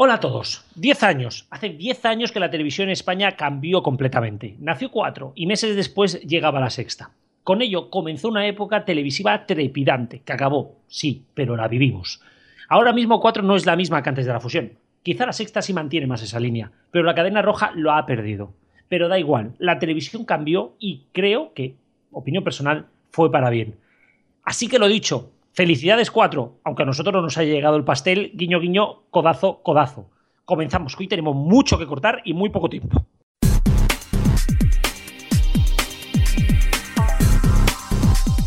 Hola a todos. Diez años. Hace diez años que la televisión en España cambió completamente. Nació cuatro y meses después llegaba la sexta. Con ello comenzó una época televisiva trepidante, que acabó, sí, pero la vivimos. Ahora mismo cuatro no es la misma que antes de la fusión. Quizá la sexta sí mantiene más esa línea, pero la cadena roja lo ha perdido. Pero da igual, la televisión cambió y creo que, opinión personal, fue para bien. Así que lo dicho, Felicidades 4, aunque a nosotros no nos haya llegado el pastel, guiño, guiño, codazo, codazo. Comenzamos, que hoy tenemos mucho que cortar y muy poco tiempo.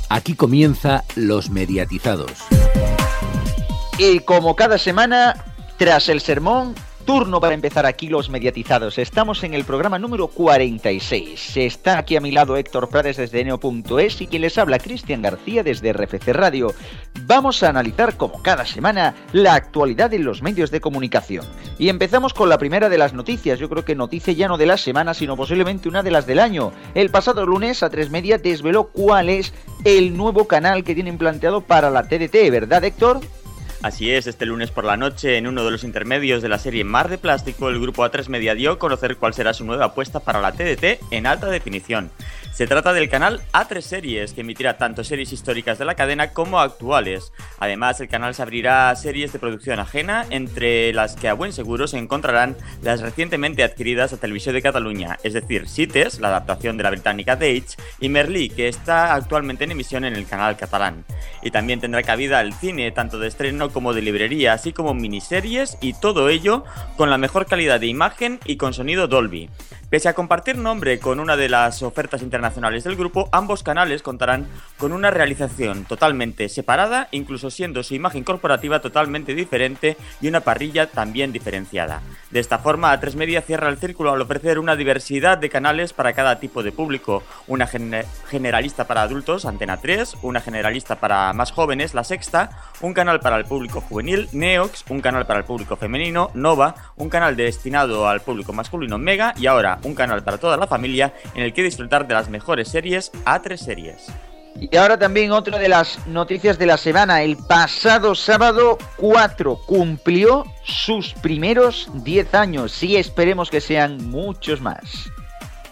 Aquí comienza Los Mediatizados. Y como cada semana, tras el sermón, Turno para empezar aquí los mediatizados. Estamos en el programa número 46. Está aquí a mi lado Héctor Prades desde Neo.es y quien les habla Cristian García desde RFC Radio. Vamos a analizar, como cada semana, la actualidad en los medios de comunicación. Y empezamos con la primera de las noticias. Yo creo que noticia ya no de la semana, sino posiblemente una de las del año. El pasado lunes, a tres Media desveló cuál es el nuevo canal que tienen planteado para la TDT, ¿verdad, Héctor? Así es, este lunes por la noche, en uno de los intermedios de la serie Mar de Plástico, el grupo A3 Media dio a conocer cuál será su nueva apuesta para la TDT en alta definición. Se trata del canal A3 Series, que emitirá tanto series históricas de la cadena como actuales. Además, el canal se abrirá a series de producción ajena, entre las que a buen seguro se encontrarán las recientemente adquiridas a Televisión de Cataluña, es decir, Cites, la adaptación de la británica Dage, y Merlí, que está actualmente en emisión en el canal catalán. Y también tendrá cabida el cine, tanto de estreno como de librería, así como miniseries, y todo ello con la mejor calidad de imagen y con sonido Dolby. Pese a compartir nombre con una de las ofertas internacionales del grupo, ambos canales contarán con una realización totalmente separada, incluso siendo su imagen corporativa totalmente diferente y una parrilla también diferenciada. De esta forma, A3 Media cierra el círculo al ofrecer una diversidad de canales para cada tipo de público, una generalista para adultos, Antena 3, una generalista para más jóvenes, La Sexta, un canal para el público juvenil, Neox, un canal para el público femenino, Nova, un canal destinado al público masculino, Mega, y ahora un canal para toda la familia en el que disfrutar de las mejores series a tres series. Y ahora también otra de las noticias de la semana. El pasado sábado 4 cumplió sus primeros 10 años y esperemos que sean muchos más.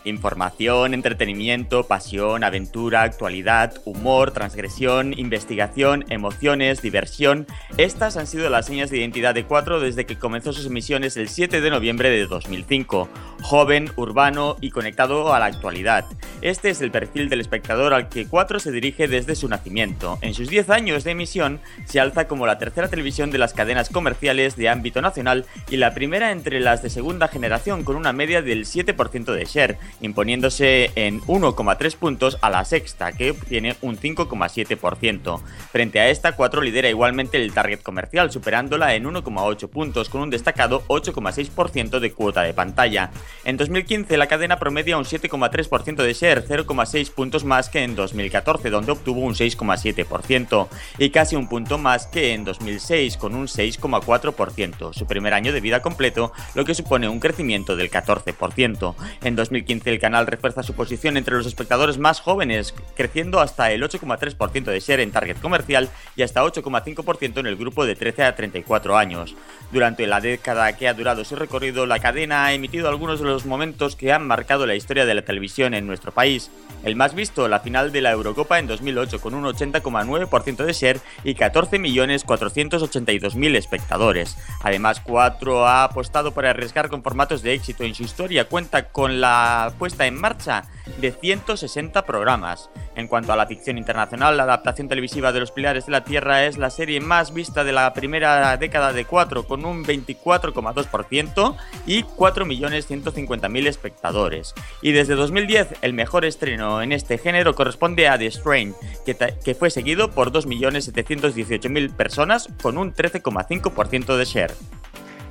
Información, entretenimiento, pasión, aventura, actualidad, humor, transgresión, investigación, emociones, diversión. Estas han sido las señas de identidad de Cuatro desde que comenzó sus emisiones el 7 de noviembre de 2005. Joven, urbano y conectado a la actualidad. Este es el perfil del espectador al que Cuatro se dirige desde su nacimiento. En sus 10 años de emisión se alza como la tercera televisión de las cadenas comerciales de ámbito nacional y la primera entre las de segunda generación con una media del 7% de share imponiéndose en 1,3 puntos a la sexta, que obtiene un 5,7%. Frente a esta, 4 lidera igualmente el target comercial, superándola en 1,8 puntos, con un destacado 8,6% de cuota de pantalla. En 2015, la cadena promedia un 7,3% de share, 0,6 puntos más que en 2014, donde obtuvo un 6,7%, y casi un punto más que en 2006, con un 6,4%, su primer año de vida completo, lo que supone un crecimiento del 14%. En 2015, el canal refuerza su posición entre los espectadores más jóvenes, creciendo hasta el 8,3% de share en target comercial y hasta 8,5% en el grupo de 13 a 34 años. Durante la década que ha durado su recorrido, la cadena ha emitido algunos de los momentos que han marcado la historia de la televisión en nuestro país. El más visto, la final de la Eurocopa en 2008 con un 80,9% de share y 14.482.000 espectadores. Además, 4 ha apostado por arriesgar con formatos de éxito en su historia. Cuenta con la puesta en marcha de 160 programas. En cuanto a la ficción internacional, la adaptación televisiva de Los Pilares de la Tierra es la serie más vista de la primera década de 4, con un 24,2% y 4.150.000 espectadores. Y desde 2010, el mejor estreno en este género corresponde a The Strain, que, que fue seguido por 2.718.000 personas con un 13,5% de share.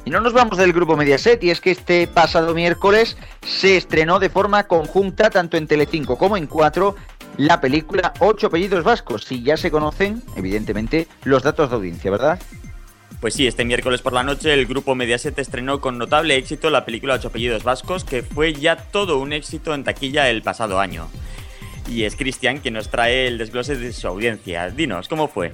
Y no nos vamos del grupo Mediaset, y es que este pasado miércoles se estrenó de forma conjunta, tanto en Telecinco como en 4, la película Ocho apellidos vascos. Si ya se conocen, evidentemente, los datos de audiencia, ¿verdad? Pues sí, este miércoles por la noche el grupo Mediaset estrenó con notable éxito la película Ocho apellidos vascos, que fue ya todo un éxito en taquilla el pasado año. Y es Cristian quien nos trae el desglose de su audiencia. Dinos, ¿cómo fue?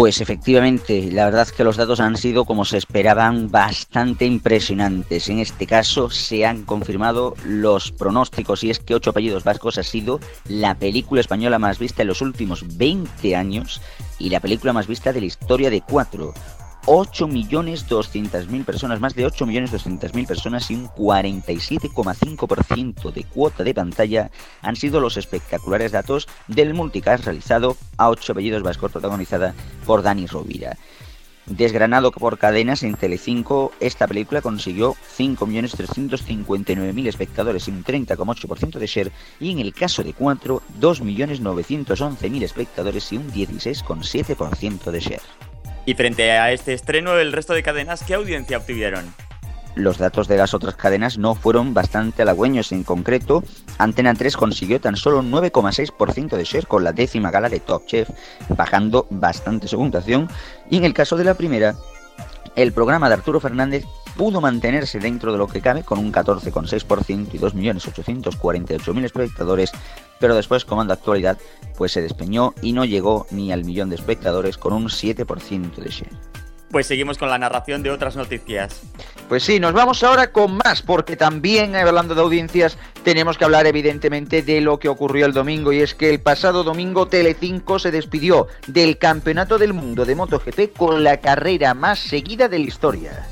Pues efectivamente, la verdad es que los datos han sido, como se esperaban, bastante impresionantes. En este caso se han confirmado los pronósticos y es que Ocho apellidos vascos ha sido la película española más vista en los últimos 20 años y la película más vista de la historia de Cuatro. 8.200.000 personas, más de 8.200.000 personas y un 47,5% de cuota de pantalla han sido los espectaculares datos del multicast realizado a 8 apellidos vascos protagonizada por Dani Rovira. Desgranado por cadenas en Telecinco, esta película consiguió 5.359.000 espectadores y un 30,8% de share, y en el caso de 4, 2.911.000 espectadores y un 16,7% de share. Y frente a este estreno, el resto de cadenas, ¿qué audiencia obtuvieron? Los datos de las otras cadenas no fueron bastante halagüeños. En concreto, Antena 3 consiguió tan solo un 9,6% de share con la décima gala de Top Chef, bajando bastante su puntuación. Y en el caso de la primera, el programa de Arturo Fernández pudo mantenerse dentro de lo que cabe con un 14,6% y 2.848.000 espectadores, pero después, Comando Actualidad, pues se despeñó y no llegó ni al millón de espectadores con un 7% de share. Pues seguimos con la narración de otras noticias. Pues sí, nos vamos ahora con más, porque también hablando de audiencias tenemos que hablar evidentemente de lo que ocurrió el domingo y es que el pasado domingo Telecinco se despidió del Campeonato del Mundo de MotoGP con la carrera más seguida de la historia.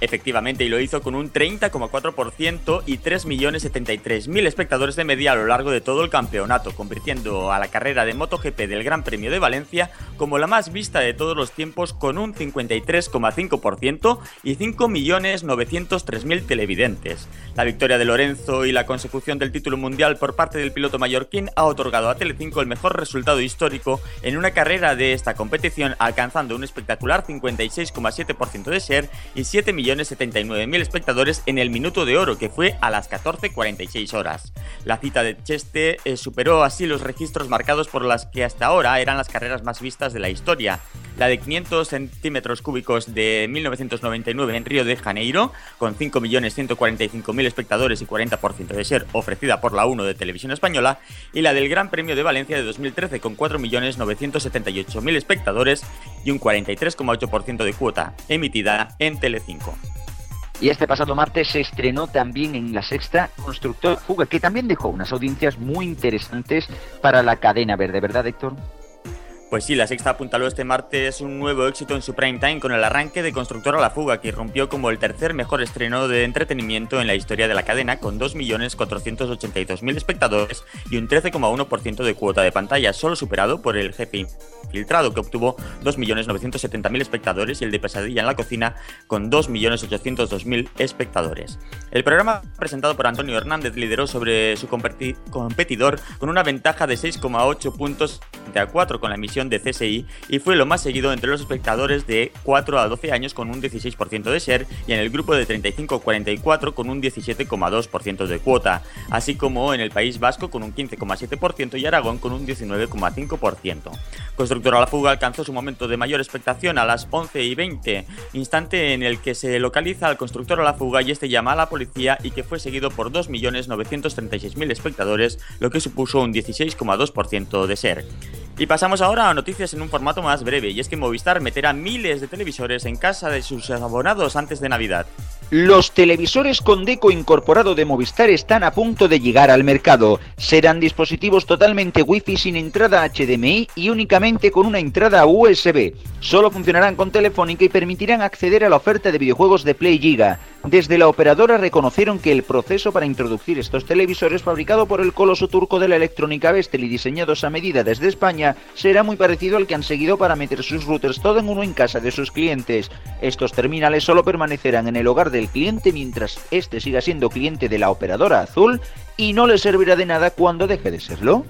Efectivamente, y lo hizo con un 30,4% y 3.073.000 espectadores de media a lo largo de todo el campeonato, convirtiendo a la carrera de MotoGP del Gran Premio de Valencia como la más vista de todos los tiempos con un 53,5% y 5.903.000 televidentes. La victoria de Lorenzo y la consecución del título mundial por parte del piloto mallorquín ha otorgado a Telecinco el mejor resultado histórico en una carrera de esta competición, alcanzando un espectacular 56,7% de share y 7 millones 79.000 espectadores en el minuto de oro, que fue a las 14.46 horas. La cita de Cheste eh, superó así los registros marcados por las que hasta ahora eran las carreras más vistas de la historia. La de 500 centímetros cúbicos de 1999 en Río de Janeiro, con 5.145.000 espectadores y 40% de ser ofrecida por la 1 de Televisión Española, y la del Gran Premio de Valencia de 2013 con 4.978.000 espectadores y un 43,8% de cuota, emitida en Telecinco. Y este pasado martes se estrenó también en la sexta Constructor Fuga, que también dejó unas audiencias muy interesantes para la cadena verde, ¿verdad, Héctor? Pues sí, la sexta apuntaló este martes un nuevo éxito en su prime time con el arranque de Constructor a la Fuga, que rompió como el tercer mejor estreno de entretenimiento en la historia de la cadena, con 2.482.000 espectadores y un 13,1% de cuota de pantalla, solo superado por el jefe filtrado, que obtuvo 2.970.000 espectadores, y el de Pesadilla en la Cocina, con 2.802.000 espectadores. El programa presentado por Antonio Hernández lideró sobre su competidor con una ventaja de 6,8 puntos de a 4 con la emisión de CSI y fue lo más seguido entre los espectadores de 4 a 12 años con un 16% de share y en el grupo de 35 a 44 con un 17,2% de cuota, así como en el País Vasco con un 15,7% y Aragón con un 19,5%. Constructor a la fuga alcanzó su momento de mayor expectación a las 11 y 20, instante en el que se localiza al constructor a la fuga y este llama a la policía y que fue seguido por 2.936.000 espectadores, lo que supuso un 16,2% de share. Y pasamos ahora noticias en un formato más breve, y es que Movistar meterá miles de televisores en casa de sus abonados antes de Navidad. Los televisores con deco incorporado de Movistar están a punto de llegar al mercado. Serán dispositivos totalmente Wi-Fi sin entrada HDMI y únicamente con una entrada USB. Solo funcionarán con Telefónica y permitirán acceder a la oferta de videojuegos de Play Giga. Desde la operadora reconocieron que el proceso para introducir estos televisores fabricado por el coloso turco de la electrónica Vestel y diseñados a medida desde España será muy parecido al que han seguido para meter sus routers todo en uno en casa de sus clientes. Estos terminales solo permanecerán en el hogar de el cliente mientras este siga siendo cliente de la operadora azul y no le servirá de nada cuando deje de serlo.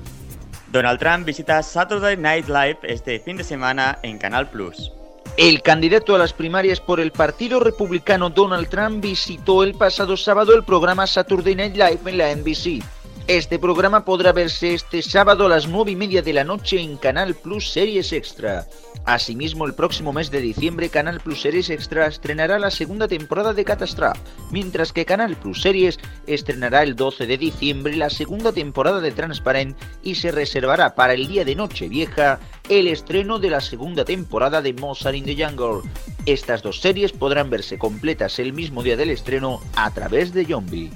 Donald Trump visita Saturday Night Live este fin de semana en Canal Plus. El candidato a las primarias por el Partido Republicano Donald Trump visitó el pasado sábado el programa Saturday Night Live en la NBC. Este programa podrá verse este sábado a las 9 y media de la noche en Canal Plus Series Extra. Asimismo, el próximo mes de diciembre, Canal Plus Series Extra estrenará la segunda temporada de Catastrophe, mientras que Canal Plus Series estrenará el 12 de diciembre la segunda temporada de Transparent y se reservará para el día de Nochevieja el estreno de la segunda temporada de Mozart in the Jungle. Estas dos series podrán verse completas el mismo día del estreno a través de Zombie.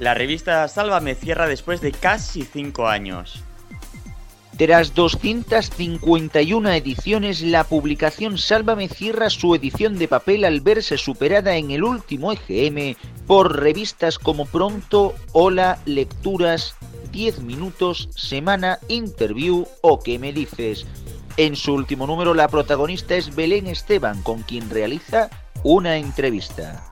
La revista Sálvame cierra después de casi 5 años. Tras 251 ediciones, la publicación Sálvame cierra su edición de papel al verse superada en el último EGM por revistas como Pronto, Hola, Lecturas, 10 Minutos, Semana, Interview o ¿Qué me dices? En su último número la protagonista es Belén Esteban, con quien realiza una entrevista.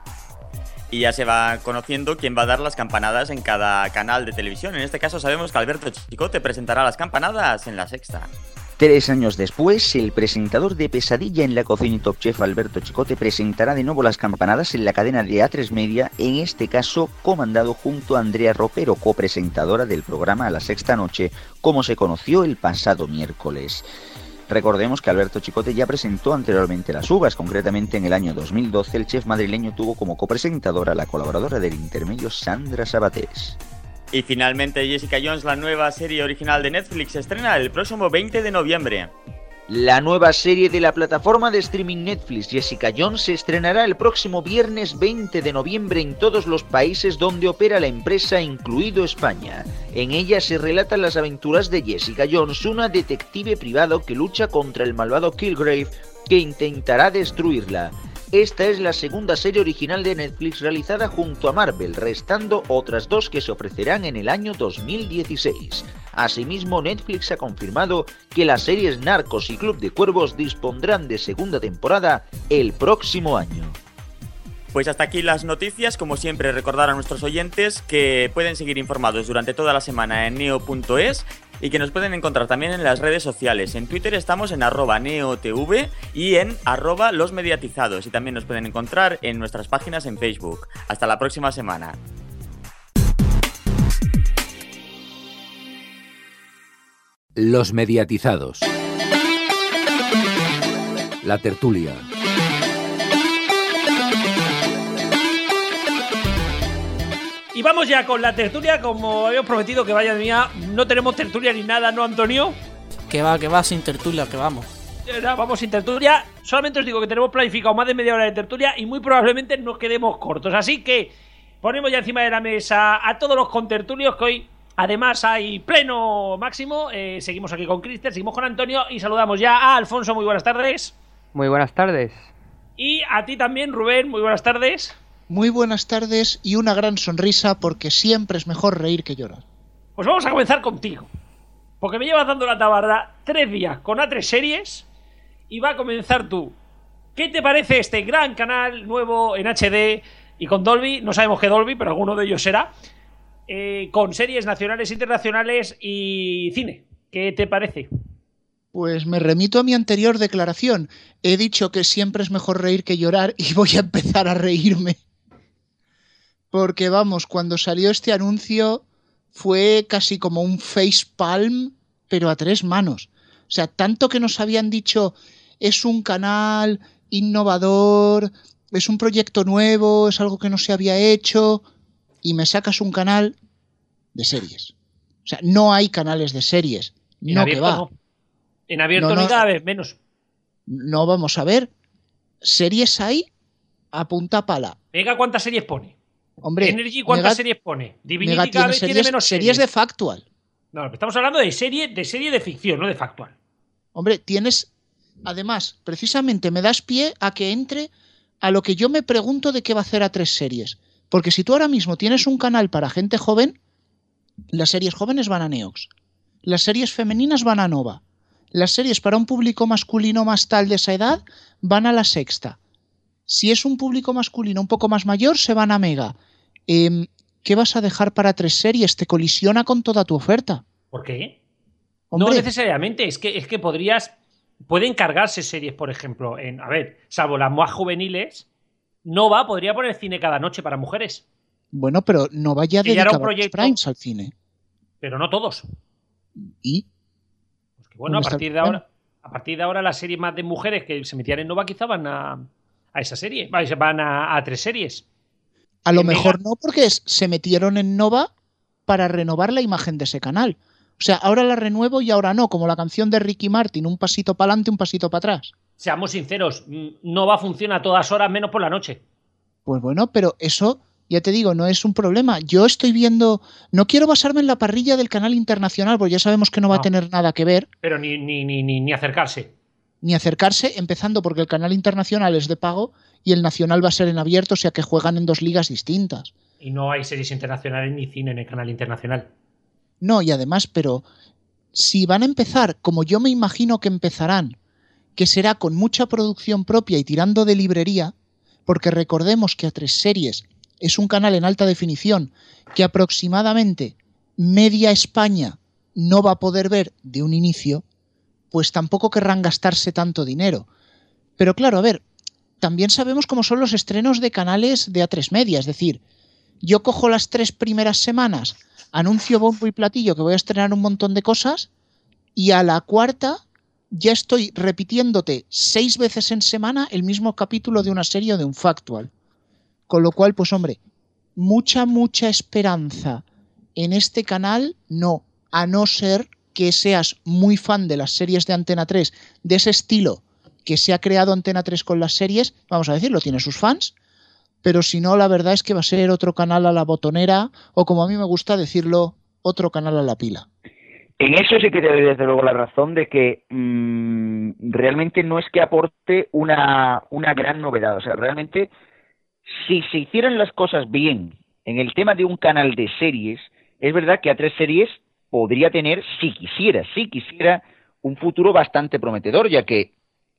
Y ya se va conociendo quién va a dar las campanadas en cada canal de televisión. En este caso sabemos que Alberto Chicote presentará las campanadas en la sexta. Tres años después, el presentador de Pesadilla en la cocina y Top Chef Alberto Chicote presentará de nuevo las campanadas en la cadena de A3 Media, en este caso comandado junto a Andrea Ropero, copresentadora del programa A la Sexta Noche, como se conoció el pasado miércoles. Recordemos que Alberto Chicote ya presentó anteriormente las uvas, concretamente en el año 2012 el chef madrileño tuvo como copresentadora la colaboradora del intermedio Sandra Sabatés. Y finalmente Jessica Jones, la nueva serie original de Netflix, estrena el próximo 20 de noviembre. La nueva serie de la plataforma de streaming Netflix Jessica Jones se estrenará el próximo viernes 20 de noviembre en todos los países donde opera la empresa, incluido España. En ella se relatan las aventuras de Jessica Jones, una detective privado que lucha contra el malvado Kilgrave que intentará destruirla. Esta es la segunda serie original de Netflix realizada junto a Marvel, restando otras dos que se ofrecerán en el año 2016. Asimismo, Netflix ha confirmado que las series Narcos y Club de Cuervos dispondrán de segunda temporada el próximo año. Pues hasta aquí las noticias, como siempre recordar a nuestros oyentes que pueden seguir informados durante toda la semana en neo.es y que nos pueden encontrar también en las redes sociales. En Twitter estamos en arroba neotv y en arroba los mediatizados y también nos pueden encontrar en nuestras páginas en Facebook. Hasta la próxima semana. Los mediatizados. La tertulia. Y vamos ya con la tertulia, como habíamos prometido que vaya de mía. No tenemos tertulia ni nada, ¿no, Antonio? Que va, que va sin tertulia, que vamos. Vamos sin tertulia. Solamente os digo que tenemos planificado más de media hora de tertulia y muy probablemente nos quedemos cortos. Así que ponemos ya encima de la mesa a todos los contertulios que hoy Además, hay pleno máximo. Eh, seguimos aquí con Cristian, seguimos con Antonio y saludamos ya a Alfonso. Muy buenas tardes. Muy buenas tardes. Y a ti también, Rubén. Muy buenas tardes. Muy buenas tardes y una gran sonrisa porque siempre es mejor reír que llorar. Pues vamos a comenzar contigo. Porque me llevas dando la tabarda tres días con A3 series y va a comenzar tú. ¿Qué te parece este gran canal nuevo en HD y con Dolby? No sabemos qué Dolby, pero alguno de ellos será. Eh, con series nacionales, internacionales y cine. ¿Qué te parece? Pues me remito a mi anterior declaración. He dicho que siempre es mejor reír que llorar y voy a empezar a reírme. Porque vamos, cuando salió este anuncio fue casi como un face palm, pero a tres manos. O sea, tanto que nos habían dicho es un canal innovador, es un proyecto nuevo, es algo que no se había hecho y me sacas un canal de series. O sea, no hay canales de series. En no abierto que va. no. En abierto No, ni no. cada vez menos. No vamos a ver. Series hay a punta pala. Mega, ¿cuántas series pone? Hombre, Energy, ¿cuántas series pone? Divinity cada tiene menos series series. de Factual. No, estamos hablando de serie, de serie de ficción, no de factual. Hombre, tienes. Además, precisamente me das pie a que entre a lo que yo me pregunto de qué va a hacer a tres series. Porque si tú ahora mismo tienes un canal para gente joven, las series jóvenes van a Neox. Las series femeninas van a Nova. Las series para un público masculino más tal de esa edad van a la sexta. Si es un público masculino un poco más mayor, se van a Mega. Em, ¿Qué vas a dejar para tres series? Te colisiona con toda tu oferta. ¿Por qué? Hombre, No necesariamente, es que, es que podrías. Pueden cargarse series, por ejemplo, en. A ver, salvo las más juveniles, Nova podría poner cine cada noche para mujeres, bueno, pero no vaya un dedicar proyecto. primes al cine. pero no todos. ¿Y? Pues que bueno, a ¿Dónde está el partir de ahora. A partir de ahora, las series más de mujeres que se metían en Nova quizá van a, a esa serie. Van a, a tres series. A lo mejor no, porque es- se metieron en Nova para renovar la imagen de ese canal. O sea, ahora la renuevo y ahora no, como la canción de Ricky Martin, un pasito para adelante, un pasito para atrás. Seamos sinceros, mm, no va a todas horas, menos por la noche. Pues bueno, pero eso, ya te digo, no es un problema. Yo estoy viendo, no quiero basarme en la parrilla del canal internacional, porque ya sabemos que no va a tener nada que ver, Pero ni, ni, ni, ni, ni acercarse. ni acercarse, empezando porque el canal internacional es de pago y el nacional va a ser en abierto, o sea que juegan en dos ligas distintas. Y no hay series internacionales ni cine en el canal internacional. No, y además, pero si van a empezar como yo me imagino que empezarán, que será con mucha producción propia y tirando de librería, porque recordemos que A3 Series es un canal en alta definición que aproximadamente media España no va a poder ver de un inicio, pues tampoco querrán gastarse tanto dinero. Pero claro, a ver, también sabemos cómo son los estrenos de canales de A3 Media, es decir, yo cojo las tres primeras semanas, anuncio bombo y platillo que voy a estrenar un montón de cosas y a la cuarta ya estoy repitiéndote seis veces en semana el mismo capítulo de una serie o de un factual. Con lo cual, pues hombre, mucha, mucha esperanza en este canal no, a no ser que seas muy fan de las series de Antena 3, de ese estilo que se ha creado Antena 3 con las series, vamos a decirlo, tiene sus fans, pero si no, la verdad es que va a ser otro canal a la botonera, o como a mí me gusta decirlo, otro canal a la pila. En eso sí que te doy desde luego la razón de que mm, realmente no es que aporte una, una gran novedad. O sea, realmente, si se hicieran las cosas bien en el tema de un canal de series, es verdad que a tres series podría tener, si quisiera, si quisiera, un futuro bastante prometedor, ya que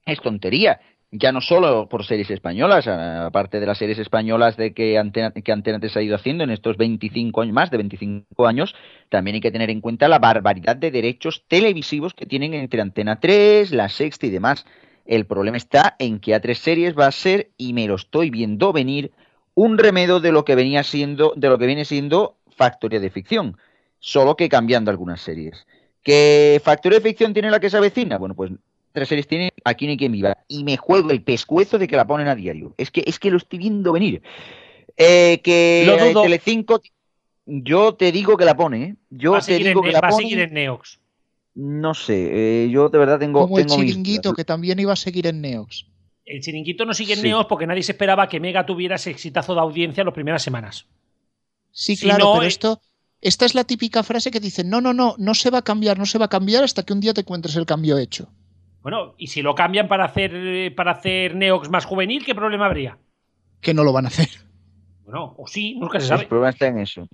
es tontería. Ya no solo por series españolas, a- aparte de las series españolas de que Antena, que Antena 3 ha ido haciendo en estos 25 años, más de 25 años, también hay que tener en cuenta la barbaridad de derechos televisivos que tienen entre Antena 3, La Sexta y demás. El problema está en que A3 Series va a ser, y me lo estoy viendo venir, un remedio de lo que venía siendo, de lo que viene siendo Factoría de Ficción, solo que cambiando algunas series. ¿Que Factoría de Ficción tiene la que se avecina? Bueno, pues tres series tiene Aquí ni quien viva. Y me juego el pescuezo de que la ponen a diario. Es que, es que lo estoy viendo venir. Eh, que Lo dudo. Telecinco, yo te digo que la pone, ¿eh? Yo va a te seguir, digo en, que la va a pone. seguir en Neox. No sé, eh, yo de verdad tengo. Como el tengo mis chiringuito, que también iba a seguir en Neox. El chiringuito no sigue en Sí. Neox porque nadie se esperaba que Mega tuviera ese exitazo de audiencia las primeras semanas. Sí, Si claro, no, pero esto, esta es la típica frase que dicen, no, no, no, no se va a cambiar, no se va a cambiar hasta que un día te encuentres el cambio hecho. Bueno, y si lo cambian para hacer, eh, para hacer Neox más juvenil, ¿qué problema habría? Que no lo van a hacer. Bueno, o sí, nunca se El sabe. problema está en eso.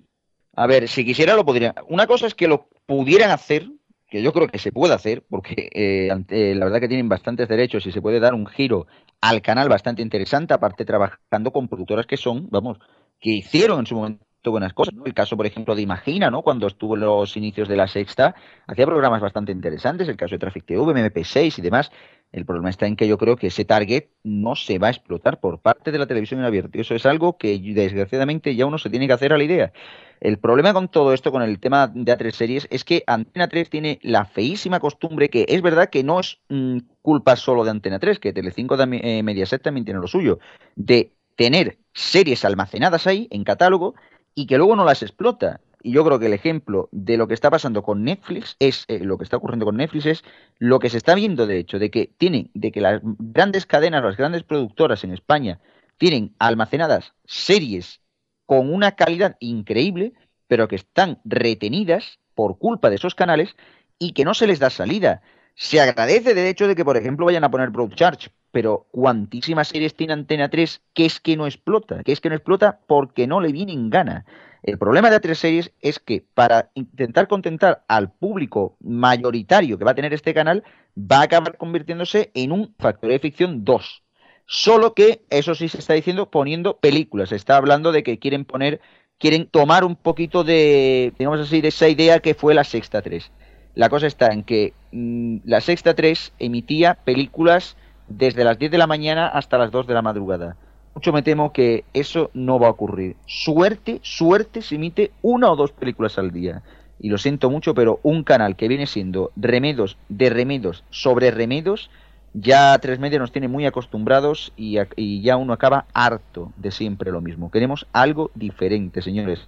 A ver, si quisiera lo podrían. Una cosa es que lo pudieran hacer, que yo creo que se puede hacer, porque eh, ante- la verdad que tienen bastantes derechos y se puede dar un giro al canal bastante interesante, aparte trabajando con productoras que son, vamos, que hicieron en su momento buenas cosas. El caso, por ejemplo, de Imagina, ¿no? Cuando estuvo en los inicios de la sexta, hacía programas bastante interesantes, el caso de Traffic TV, MP6 y demás. El problema está en que yo creo que ese target no se va a explotar por parte de la televisión en abierto. Y eso es algo que desgraciadamente ya uno se tiene que hacer a la idea. El problema con todo esto, con el tema de A3 series, es que Antena 3 tiene la feísima costumbre que es verdad que no es mm, culpa solo de Antena 3, que Telecinco también, eh, Mediaset también tiene lo suyo, de tener series almacenadas ahí en catálogo y que luego no las explota. Y yo creo que el ejemplo de lo que está pasando con Netflix es eh, lo que está ocurriendo con Netflix es lo que se está viendo de hecho de que tienen de que las grandes cadenas, las grandes productoras en España tienen almacenadas series con una calidad increíble, pero que están retenidas por culpa de esos canales y que no se les da salida. Se agradece de hecho de que, por ejemplo, vayan a poner Broadcharge, pero cuantísimas series tiene Antena 3 que es que no explota, que es que no explota porque no le viene en gana. El problema de A3 Series es que para intentar contentar al público mayoritario que va a tener este canal, va a acabar convirtiéndose en un Factoría de Ficción 2. Solo que, eso sí se está diciendo, poniendo películas. Se está hablando de que quieren poner, quieren tomar un poquito de, digamos así, de esa idea que fue la Sexta 3. La cosa está en que mm, la Sexta 3 emitía películas desde las 10 de la mañana hasta las 2 de la madrugada. Mucho me temo que eso no va a ocurrir. Suerte, suerte se emite una o dos películas al día. Y lo siento mucho, pero un canal que viene siendo remedos de remedos sobre remedos, ya Tres Media nos tiene muy acostumbrados y, a- y ya uno acaba harto de siempre lo mismo. Queremos algo diferente, señores.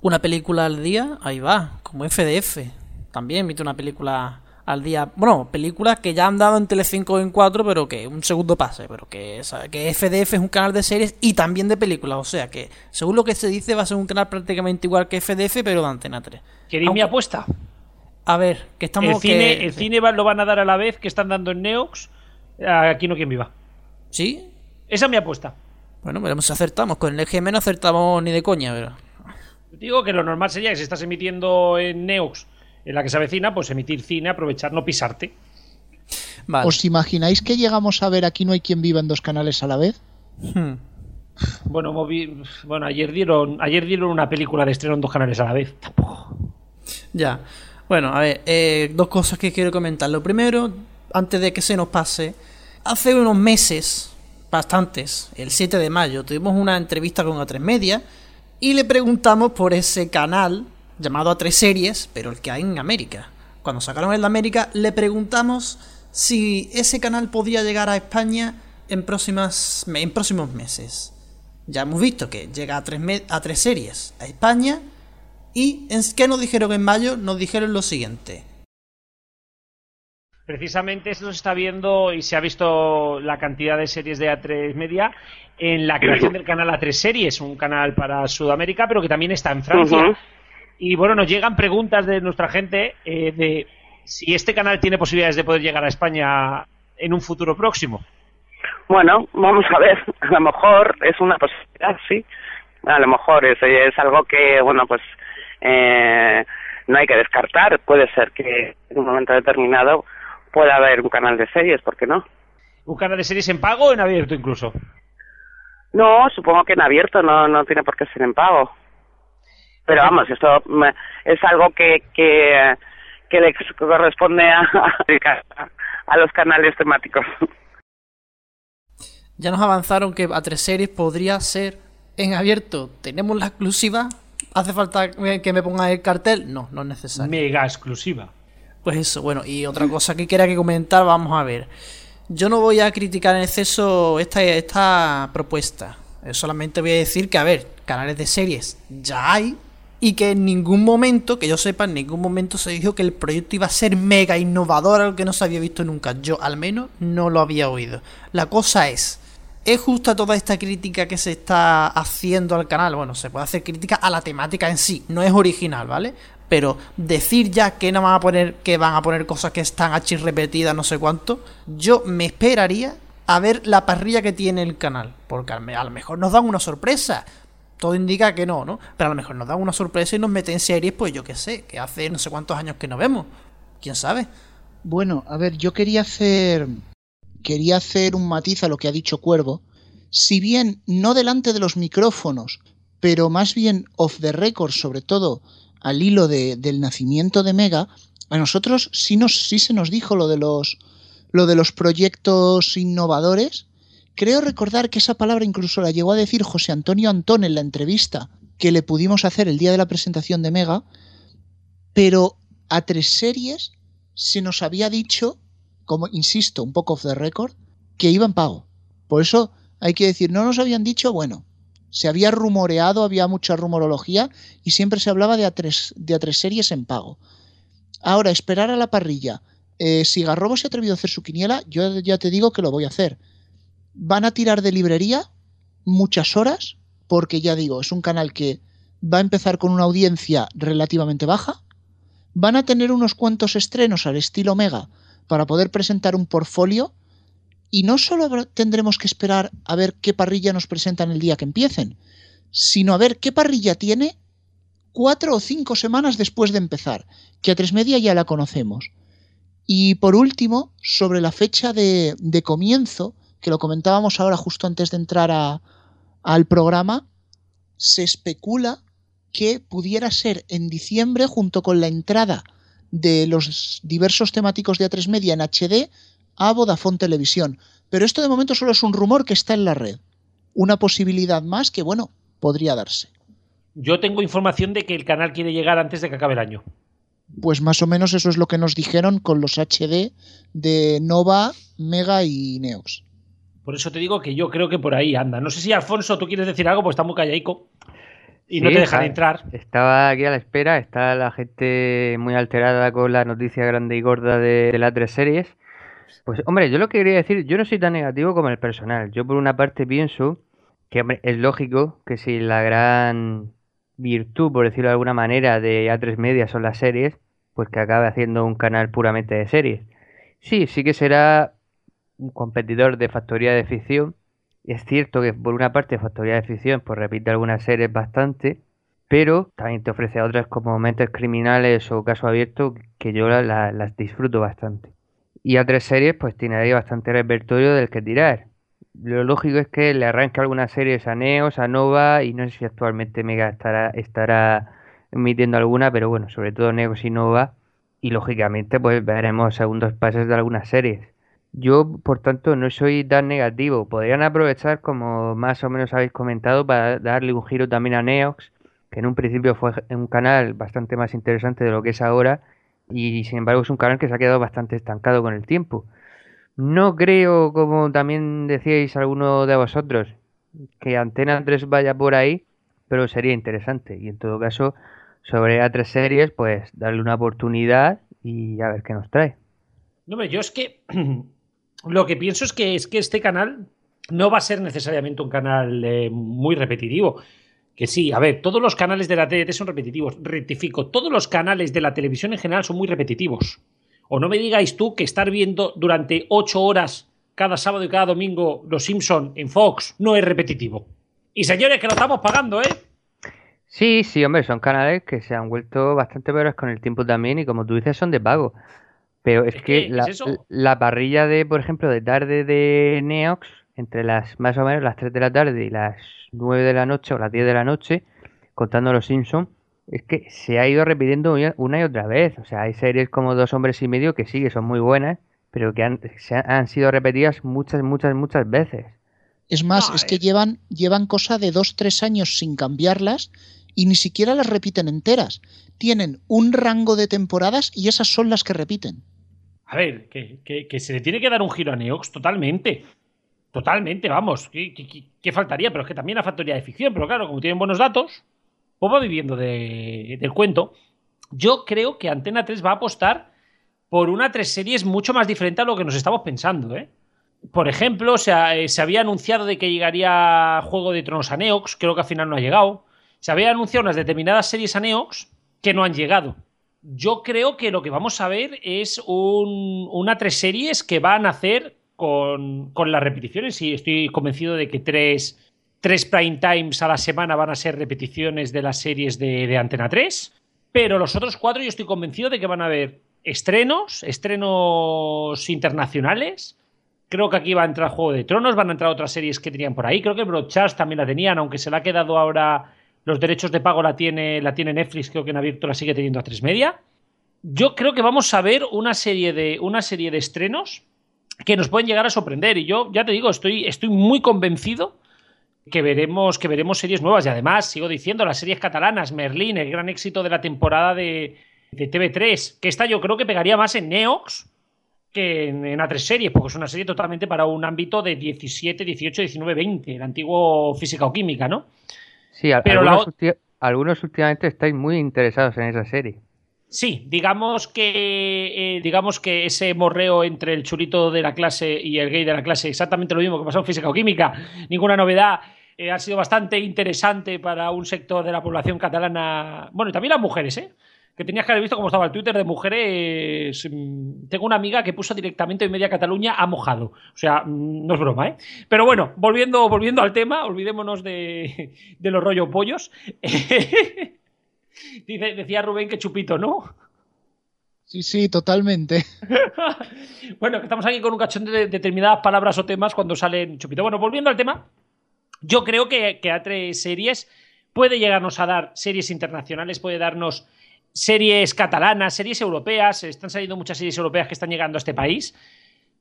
Una película al día, ahí va, como FDF. También emite una película al día. Bueno, películas que ya han dado en Telecinco o en 4, pero que un segundo pase. Pero que, que FDF es un canal de series y también de películas. O sea que, según lo que se dice, va a ser un canal prácticamente igual que FDF, pero de Antena 3. ¿Queréis mi apuesta? A ver, que estamos. el cine, que- el cine lo van a dar a la vez que están dando en Neox. Aquí no quien viva. ¿Sí? Esa es mi apuesta. Bueno, veremos si acertamos. Con el EGM no acertamos ni de coña, pero. Digo que lo normal sería que si estás emitiendo en Neox, en la que se avecina, pues emitir cine, aprovechar, no pisarte. Vale. ¿Os imagináis que llegamos a ver aquí no hay quien viva en dos canales a la vez? Hmm. Bueno, movi- bueno ayer dieron ayer dieron una película de estreno en dos canales a la vez. Tampoco. Ya. Bueno, a ver, eh, dos cosas que quiero comentar. Lo primero, antes de que se nos pase, hace unos meses, bastantes, el 7 de mayo, tuvimos una entrevista con A3 Media y le preguntamos por ese canal llamado A3 Series, pero el que hay en América. Cuando sacaron el de América, le preguntamos si ese canal podía llegar a España en, próximas, en próximos meses. Ya hemos visto que llega a tres, a tres series a España. ¿Y en qué nos dijeron en mayo? Nos dijeron lo siguiente. Precisamente esto se está viendo y se ha visto la cantidad de series de A3 Media en la creación del canal A3 Series, un canal para Sudamérica, pero que también está en Francia. Y bueno, nos llegan preguntas de nuestra gente eh, de si este canal tiene posibilidades de poder llegar a España en un futuro próximo. Bueno, vamos a ver. A lo mejor es una posibilidad, sí. A lo mejor es, es algo que, bueno, pues eh, no hay que descartar. Puede ser que en un momento determinado pueda haber un canal de series, ¿por qué no? Un canal de series en pago o en abierto incluso. No, supongo que en abierto, no, no tiene por qué ser en pago. Pero vamos, esto mm, es algo que, que, que le corresponde a, a los canales temáticos. Ya nos avanzaron que a tres series podría ser en abierto. ¿Tenemos la exclusiva? ¿Hace falta que me ponga el cartel? No, no es necesario. Mega exclusiva. Pues eso, bueno, y otra cosa que quiera que comentar, vamos a ver. Yo no voy a criticar en exceso esta, esta propuesta. Eh, Solamente voy a decir que, a ver, canales de series ya hay. Y que en ningún momento, que yo sepa, en ningún momento se dijo que el proyecto iba a ser mega innovador, algo que no se había visto nunca. Yo, al menos, no lo había oído. La cosa es, ¿es justa toda esta crítica que se está haciendo al canal? Bueno, se puede hacer crítica a la temática en sí, no es original, ¿vale? Pero decir ya que no van a poner, que van a poner cosas que están achis repetidas, no sé cuánto, yo me esperaría a ver la parrilla que tiene el canal. Porque a lo mejor nos dan una sorpresa. Todo indica que no, ¿no? Pero a lo mejor nos dan una sorpresa y nos meten series, pues yo qué sé, que hace no sé cuántos años que no vemos. ¿Quién sabe? Bueno, a ver, yo quería hacer quería hacer un matiz a lo que ha dicho Cuervo. Si bien no delante de los micrófonos, pero más bien off the record, sobre todo al hilo de- del nacimiento de Mega, a nosotros sí, nos, sí se nos dijo lo de los lo de los proyectos innovadores. Creo recordar que esa palabra incluso la llegó a decir José Antonio Antón en la entrevista que le pudimos hacer el día de la presentación de Mega, pero a tres series se nos había dicho, como insisto, un poco off the record, que iba en pago. Por eso hay que decir, no nos habían dicho, bueno, se había rumoreado, había mucha rumorología y siempre se hablaba de a tres, de tres series en pago. Ahora, esperar a la parrilla. Eh, si Garrobo se ha atrevido a hacer su quiniela, yo ya te digo que lo voy a hacer. Van a tirar de librería muchas horas, porque ya digo, es un canal que va a empezar con una audiencia relativamente baja. Van a tener unos cuantos estrenos al estilo Mega para poder presentar un portfolio. Y no solo tendremos que esperar a ver qué parrilla nos presentan el día que empiecen, sino a ver qué parrilla tiene cuatro o cinco semanas después de empezar, que a tres media ya la conocemos. Y por último, sobre la fecha de, de comienzo, que lo comentábamos ahora justo antes de entrar a- al programa, se especula que pudiera ser en diciembre junto con la entrada de los diversos temáticos de A3 Media en HD a Vodafone Televisión. Pero esto de momento solo es un rumor que está en la red. Una posibilidad más que, bueno, podría darse. Yo tengo información de que el canal quiere llegar antes de que acabe el año. Pues más o menos eso es lo que nos dijeron con los HD de Nova, Mega y Neox. Por eso te digo que yo creo que por ahí anda. No sé si Alfonso, tú quieres decir algo, pues está muy callaico. y no te dejan entrar. Estaba aquí a la espera, está la gente muy alterada con la noticia grande y gorda de, de las tres series. Pues hombre, yo lo que quería decir, yo no soy tan negativo como el personal. Yo por una parte pienso que hombre, es lógico que si la gran virtud, por decirlo de alguna manera, de A3 Media son las series, pues que acabe haciendo un canal puramente de series. Sí, sí que será un competidor de Factoría de Ficción. Es cierto que por una parte Factoría de Ficción pues repite algunas series bastante, pero también te ofrece otras como Mentes Criminales o Caso Abierto que yo la- la- las disfruto bastante. Y a tres series pues tiene ahí bastante repertorio del que tirar. Lo lógico es que le arranque algunas series a Neos, a Nova y no sé si actualmente Mega estará, estará emitiendo alguna, pero bueno, sobre todo Neos y Nova. Y lógicamente pues veremos segundos pases de algunas series. Yo, por tanto, no soy tan negativo. Podrían aprovechar, como más o menos habéis comentado, para darle un giro también a Neox, que en un principio fue un canal bastante más interesante de lo que es ahora, y sin embargo es un canal que se ha quedado bastante estancado con el tiempo. No creo, como también decíais alguno de vosotros, que Antena 3 vaya por ahí, pero sería interesante. Y en todo caso, sobre A3 series, pues darle una oportunidad y a ver qué nos trae. No, hombre, yo es que lo que pienso es que, es que este canal no va a ser necesariamente un canal eh, muy repetitivo. Que sí, a ver, todos los canales de la TDT son repetitivos. Rectifico, todos los canales de la televisión en general son muy repetitivos. O no me digáis tú que estar viendo durante ocho horas cada sábado y cada domingo Los Simpson en Fox no es repetitivo. Y señores, que lo estamos pagando, ¿eh? Sí, sí, hombre, son canales que se han vuelto bastante peores con el tiempo también y como tú dices son de pago. Pero es, Es que, que, la, ¿es eso? la parrilla de, por ejemplo, de tarde de Neox, entre las más o menos las 3 de la tarde y las 9 de la noche o las 10 de la noche, contando los Simpsons, es que se ha ido repitiendo una- una y otra vez. O sea, hay series como Dos Hombres y Medio que sí, que son muy buenas, pero que han, se han- han sido repetidas muchas, muchas, muchas veces. Es más, No, es que eh. llevan, llevan cosa de dos, tres años sin cambiarlas y ni siquiera las repiten enteras. Tienen un rango de temporadas y esas son las que repiten. A ver, que, se le tiene que dar un giro a Neox totalmente. Totalmente, vamos. ¿Qué, faltaría? Pero es que también a factoría de ficción. Pero claro, como tienen buenos datos, pues va viviendo de- del cuento. Yo creo que Antena 3 va a apostar por una tres series mucho más diferente a lo que nos estamos pensando, ¿eh? Por ejemplo, eh, se había anunciado de que llegaría Juego de Tronos a Neox, creo que al final no ha llegado. Se había anunciado unas determinadas series a Neox que no han llegado. Yo creo que lo que vamos a ver es un- una tres series que van a hacer con, las repeticiones y estoy convencido de que tres, tres prime times a la semana van a ser repeticiones de las series de, de Antena 3. Pero los otros cuatro yo estoy convencido de que van a haber estrenos, estrenos internacionales. Creo que aquí va a entrar Juego de Tronos, van a entrar otras series que tenían por ahí. Creo que Broadcast también la tenían, aunque se la ha quedado ahora los derechos de pago la tiene, la tiene Netflix, creo que en abierto la sigue teniendo a tres media. Yo creo que vamos a ver una serie de, una serie de estrenos que nos pueden llegar a sorprender. Y yo, ya te digo, estoy, estoy muy convencido que veremos, que veremos series nuevas. Y además, sigo diciendo, las series catalanas, Merlín, el gran éxito de la temporada de, de TV3, que esta yo creo que pegaría más en Neox que en, en A3 series, porque es una serie totalmente para un ámbito de 17, 18, 19, 20, el antiguo física o química, ¿no? Sí, Pero ulti- algunos últimamente estáis muy interesados en esa serie. Sí, digamos que eh, digamos que ese morreo entre el chulito de la clase y el gay de la clase, exactamente lo mismo que pasó en física o química, ninguna novedad, eh, ha sido bastante interesante para un sector de la población catalana, bueno, y también las mujeres, ¿eh? Que tenías que haber visto cómo estaba el Twitter de mujeres. mm, Tengo una amiga que puso directamente en media Cataluña ha mojado. O sea, mm, no es broma, ¿eh? Pero bueno, volviendo, volviendo al tema, olvidémonos de, de los rollo pollos. Dice, decía Rubén que chupito, ¿no? Sí, sí, totalmente. bueno, que estamos aquí con un cachón de determinadas palabras o temas cuando salen chupito. Bueno, volviendo al tema, yo creo que, que A3 Series puede llegarnos a dar series internacionales, puede darnos series catalanas, series europeas. Están saliendo muchas series europeas que están llegando a este país.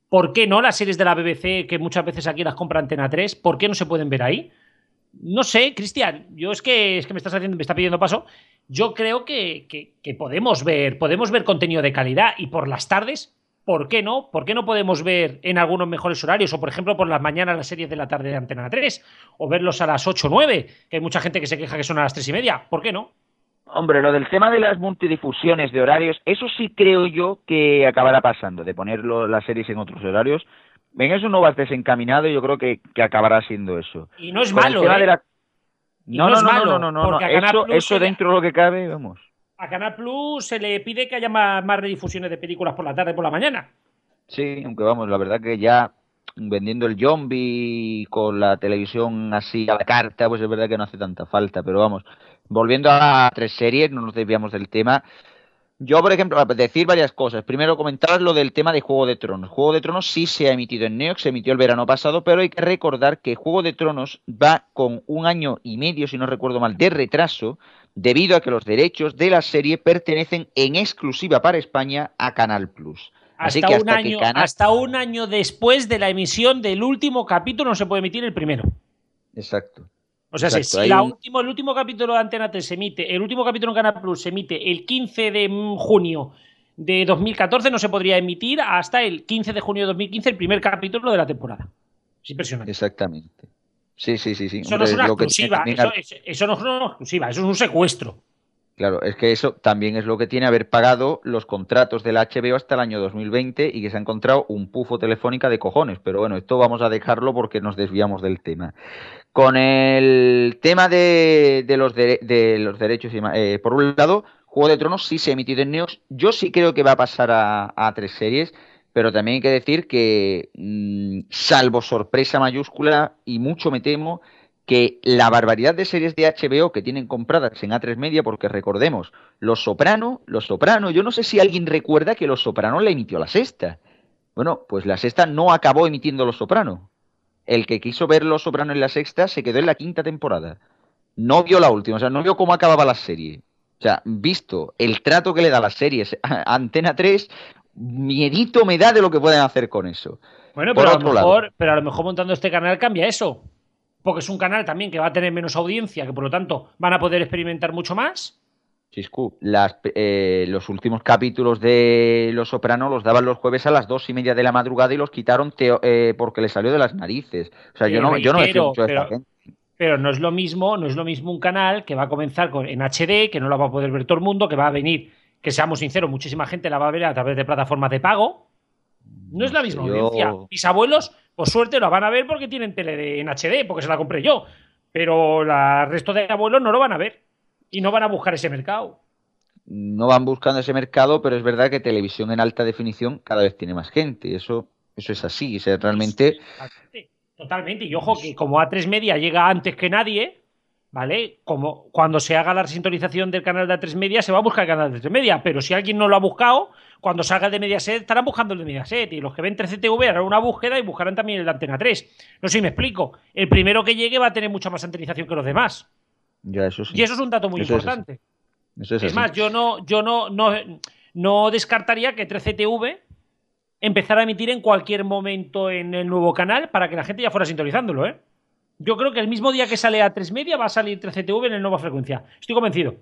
¿Por qué no las series de la BBC, que muchas veces aquí las compra Antena 3, por qué no se pueden ver ahí? No sé, Cristian, yo es que, es que me estás haciendo, me está pidiendo paso. Yo creo que, que- podemos ver, podemos ver contenido de calidad y por las tardes ¿por qué no? ¿Por qué no podemos ver en algunos mejores horarios? O, por ejemplo, por las mañanas las series de la tarde de Antena 3, o verlos a las 8 o 9, que hay mucha gente que se queja que son a las 3 y media. ¿Por qué no? Hombre, lo del tema de las multidifusiones de horarios, eso sí creo yo que acabará pasando, de poner las series en otros horarios. En eso no vas desencaminado y yo creo que, que acabará siendo eso. Y no es malo, ¿eh? la- No, no no, es no, malo, no, no, Eso, dentro de lo que cabe, vamos. A Canal Plus se le pide que haya más, más redifusiones de películas por la tarde y por la mañana. Sí, aunque vamos, la verdad que ya vendiendo el zombie con la televisión así a la carta, pues es verdad que no hace tanta falta, pero vamos, volviendo a tres series, no nos desviamos del tema. Yo, por ejemplo, decir varias cosas. Primero, comentar lo del tema de Juego de Tronos. Juego de Tronos sí se ha emitido en Neox, se emitió el verano pasado, pero hay que recordar que Juego de Tronos va con un año y medio, si no recuerdo mal, de retraso, debido a que los derechos de la serie pertenecen en exclusiva para España a Canal Plus. Así Hasta, que un hasta que año, Canal- hasta un año después de la emisión del último capítulo no se puede emitir el primero. Exacto. O sea, si- Exacto, si hay la un- último, el último capítulo de Antena 3 se emite, el último capítulo en Canal Plus se emite el 15 de junio de 2014, no se podría emitir hasta el 15 de junio de 2015 el primer capítulo de la temporada. Es impresionante. Exactamente. Sí, sí, sí, sí. Eso no es una que exclusiva, eso no es una exclusiva, eso es un secuestro. Claro, es que eso también es lo que tiene haber pagado los contratos de la HBO hasta el año 2020 y que se ha encontrado un pufo telefónica de cojones. Pero bueno, esto vamos a dejarlo porque nos desviamos del tema. Con el tema de, los, dere- de los derechos, eh, por un lado, Juego de Tronos sí se ha emitido en Neox. Yo sí creo que va a pasar a, a tres series, pero también hay que decir que, mm, salvo sorpresa mayúscula, y mucho me temo, que la barbaridad de series de HBO que tienen compradas en A3 Media, porque recordemos, Los Soprano, Los Soprano, yo no sé si alguien recuerda que Los Soprano la emitió la sexta. Bueno, pues la sexta no acabó emitiendo Los Soprano. El que quiso ver Los Soprano en la sexta se quedó en la quinta temporada. No vio la última, o sea, no vio cómo acababa la serie. O sea, visto el trato que le da las series a Antena 3, miedito me da de lo que pueden hacer con eso. Bueno, Por pero a, lo lado. mejor, pero a lo mejor montando este canal cambia eso. Porque es un canal también que va a tener menos audiencia, que por lo tanto van a poder experimentar mucho más. Chiscu, las, eh, los últimos capítulos de Los Soprano los daban los jueves a las dos y media de la madrugada y los quitaron teo- eh, porque le salió de las narices. O sea, yo no, yo no reitero, mucho de esta pero- gente. Pero no es lo mismo, no es lo mismo un canal que va a comenzar con, en HD, que no la va a poder ver todo el mundo, que va a venir, que seamos sinceros, muchísima gente la va a ver a través de plataformas de pago. No es la misma audiencia. Mis abuelos, por suerte, la van a ver porque tienen tele de- en HD, porque se la compré yo. Pero el resto de abuelos no lo van a ver. Y no van a buscar ese mercado. No van buscando ese mercado, pero es verdad que televisión en alta definición cada vez tiene más gente. Eso, eso es así. O sea, realmente, Totalmente. Totalmente. Y ojo que como A3 Media llega antes que nadie, ¿vale? Como cuando se haga la sintonización del canal de A3 Media, se va a buscar el canal de A3 Media. Pero si alguien no lo ha buscado, cuando salga el de Mediaset, estarán buscando el de Mediaset. Y los que ven 3CTV harán una búsqueda y buscarán también el de Antena 3. No sé si me explico. El primero que llegue va a tener mucha más antenización que los demás. ya eso sí. Y eso es un dato muy Eso es importante. Eso es más, yo no, yo no, no, no descartaría que 13TV empezara a emitir en cualquier momento en el nuevo canal para que la gente ya fuera sintonizándolo, ¿eh? Yo creo que el mismo día que sale a 3 media va a salir 13TV en el nueva frecuencia. Estoy convencido.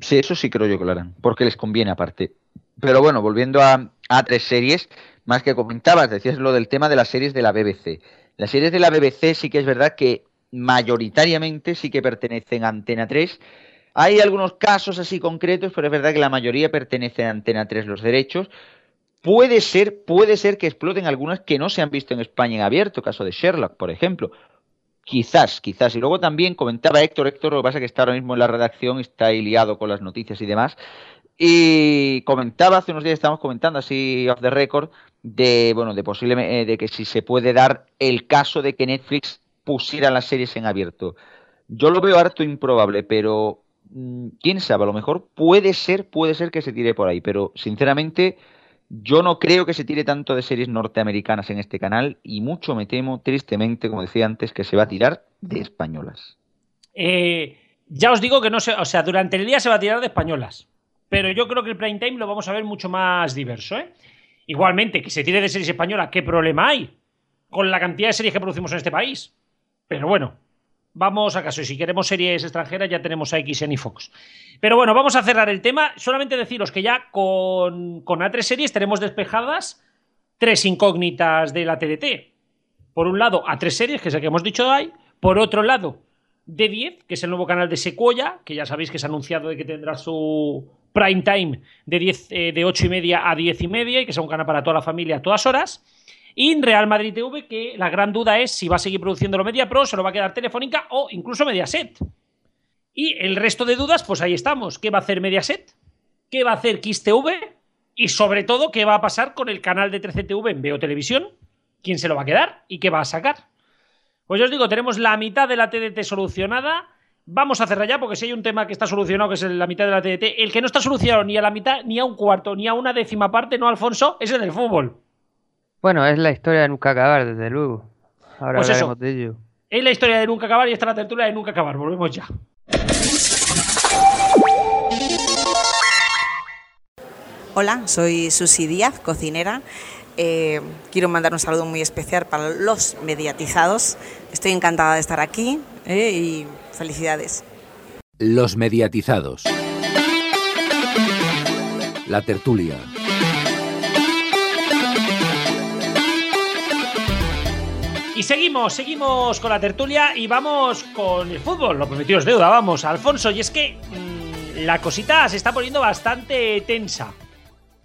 Sí, eso sí creo yo que lo harán, porque les conviene aparte. Pero bueno, volviendo a, a tres series, más que comentabas, decías lo del tema de las series de la BBC. Las series de la BBC sí que es verdad que mayoritariamente sí que pertenecen a Antena 3. Hay algunos casos así concretos, pero es verdad que la mayoría pertenece a Antena 3 los derechos. Puede ser, puede ser que exploten algunas que no se han visto en España en abierto, caso de Sherlock, por ejemplo. Quizás, quizás. Y luego también comentaba Héctor, Héctor, lo que pasa es que está ahora mismo en la redacción, está ahí liado con las noticias y demás. Y comentaba, hace unos días estábamos comentando así off the record, de, bueno, de posible, eh, de que si se puede dar el caso de que Netflix pusiera las series en abierto. Yo lo veo harto improbable, pero mm, quién sabe, a lo mejor puede ser, puede ser que se tire por ahí, pero sinceramente yo no creo que se tire tanto de series norteamericanas en este canal y mucho me temo, tristemente, como decía antes, que se va a tirar de españolas. Eh, ya os digo que no sé, o sea, durante el día se va a tirar de españolas. Pero yo creo que el prime time lo vamos a ver mucho más diverso, ¿eh? Igualmente, que se tire de series españolas, ¿qué problema hay? Con la cantidad de series que producimos en este país. Pero bueno, vamos a caso. Y si queremos series extranjeras, ya tenemos a XN y Fox. Pero bueno, vamos a cerrar el tema. Solamente deciros que ya con, con A3 series tenemos despejadas tres incógnitas de la TDT. Por un lado, a tres series, que es el que hemos dicho hay. Por otro lado, D10, que es el nuevo canal de Sequoia, que ya sabéis que se ha anunciado de que tendrá su prime time de, 10, eh, de 8 y media a 10 y media y que sea un canal para toda la familia a todas horas. Y Real Madrid TV, que la gran duda es si va a seguir produciendo lo Media Pro, se lo va a quedar Telefónica o incluso Mediaset. Y el resto de dudas, pues ahí estamos. ¿Qué va a hacer Mediaset? ¿Qué va a hacer Kiss TV? Y sobre todo, ¿qué va a pasar con el canal de 13TV en Veo Televisión? ¿Quién se lo va a quedar? ¿Y qué va a sacar? Pues yo os digo, tenemos la mitad de la TDT solucionada. Vamos a cerrar ya, porque si hay un tema que está solucionado, que es la mitad de la TDT, el que no está solucionado ni a la mitad, ni a un cuarto, ni a una décima parte, no, Alfonso, es el del fútbol. Bueno, es la historia de nunca acabar, desde luego. Ahora Pues eso. de ello. Es la historia de nunca acabar y esta es la tertulia de nunca acabar. Volvemos ya. Hola, soy Susi Díaz, cocinera. Eh, quiero mandar un saludo muy especial para los mediatizados. Estoy encantada de estar aquí eh, y felicidades. Los mediatizados. La tertulia. Y seguimos, seguimos con la tertulia y vamos con el fútbol. Lo prometido es deuda, vamos, Alfonso. Y es que mm, la cosita se está poniendo bastante tensa.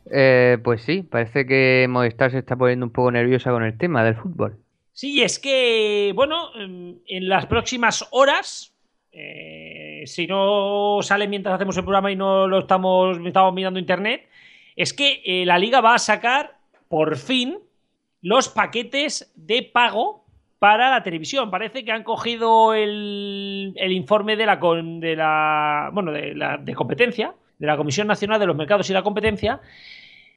Eh, pues sí, parece que Movistar se está poniendo un poco nerviosa con el tema del fútbol. Sí, es que, bueno, mm, en las próximas horas, eh, si no sale mientras hacemos el programa y no lo estamos, estamos mirando internet, es que eh, la liga va a sacar, por fin, los paquetes de pago para la televisión. Parece que han cogido el, informe de la, bueno, de la de competencia, de la Comisión Nacional de los Mercados y la Competencia,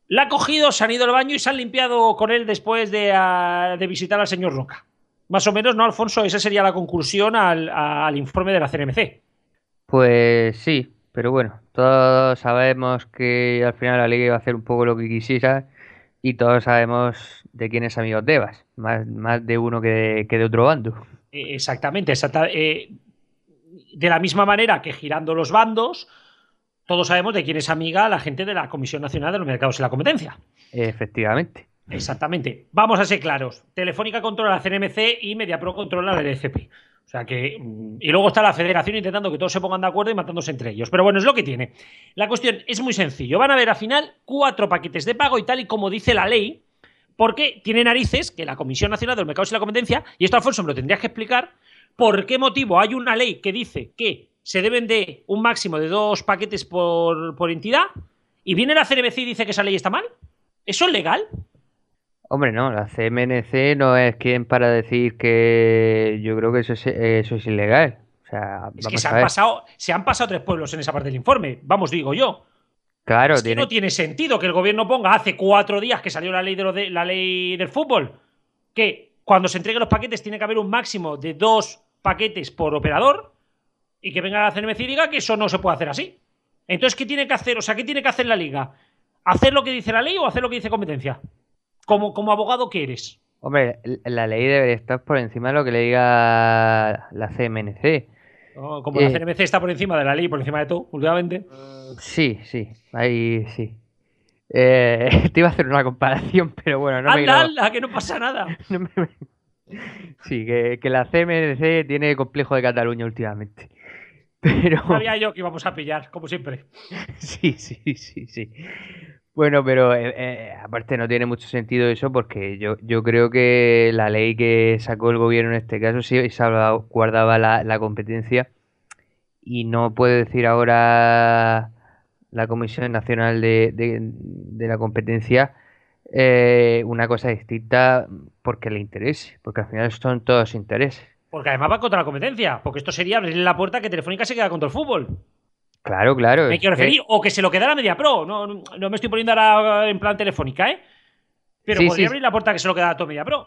la han cogido, se han ido al baño y se han limpiado con él después de, ah, de visitar al señor Roca. Más o menos, ¿no, Alfonso? Esa sería la conclusión al, al informe de la CNMC. Pues sí, pero bueno, todos sabemos que al final la liga iba a hacer un poco lo que quisiera y todos sabemos de quién es amigo Tebas, más, más de uno que de, que de otro bando. Eh, Exactamente, exacta- eh, de la misma manera que girando los bandos, todos sabemos de quién es amiga la gente de la Comisión Nacional de los Mercados y la Competencia. Efectivamente. Exactamente. Vamos a ser claros. Telefónica controla la CNMC y MediaPro controla la LFP. O sea que. mm, Y luego está la federación intentando que todos se pongan de acuerdo y matándose entre ellos. Pero bueno, es lo que tiene. La cuestión es muy sencillo. Van a haber al final cuatro paquetes de pago y tal y como dice la ley. Porque tiene narices que la Comisión Nacional de los Mercados y la Competencia, y esto Alfonso me lo tendrías que explicar, por qué motivo hay una ley que dice que se deben de un máximo de dos paquetes por, por entidad, y viene la CNBC y dice que esa ley está mal. ¿Eso es legal? Hombre, no, la CMNC no es quien para decir que yo creo que eso es, eso es ilegal. O sea, Es que se han, pasado, se han pasado tres pueblos en esa parte del informe. Vamos, digo yo. Claro, es que tiene, no tiene sentido que el gobierno ponga hace cuatro días que salió la ley, de lo de, la ley del fútbol que cuando se entreguen los paquetes tiene que haber un máximo de dos paquetes por operador y que venga la CNMC y diga que eso no se puede hacer así. Entonces, ¿qué tiene que hacer? O sea, ¿qué tiene que hacer la liga? ¿Hacer lo que dice la ley o hacer lo que dice competencia? Como, como abogado que eres. Hombre, la ley debería estar por encima de lo que le diga la CMNC. ¿no? Como la Eh. CNMC está por encima de la ley, por encima de todo, últimamente. Sí, sí, ahí sí. Eh, te iba a hacer una comparación, pero bueno, no me ¡Anda, quiero- anda, que no pasa nada! no me- Sí, que, que la CMNC tiene complejo de Cataluña últimamente. Pero Sabía yo que íbamos a pillar, como siempre. sí, sí, sí, sí. Bueno, pero eh, eh, aparte no tiene mucho sentido eso porque yo, yo creo que la ley que sacó el gobierno en este caso sí salva- guardaba la, la competencia y no puede decir ahora la Comisión Nacional de, de- la Competencia eh, una cosa distinta porque le interese, porque al final son todos intereses. Porque además va contra la competencia. Porque esto sería abrirle la puerta que Telefónica se queda contra el fútbol. Claro, claro. Me quiero que- referir. O que se lo queda la Media Pro. No, no, no me estoy poniendo ahora en plan Telefónica, ¿eh? Pero Sí, podría sí. abrir la puerta que se lo queda a todo Media Pro.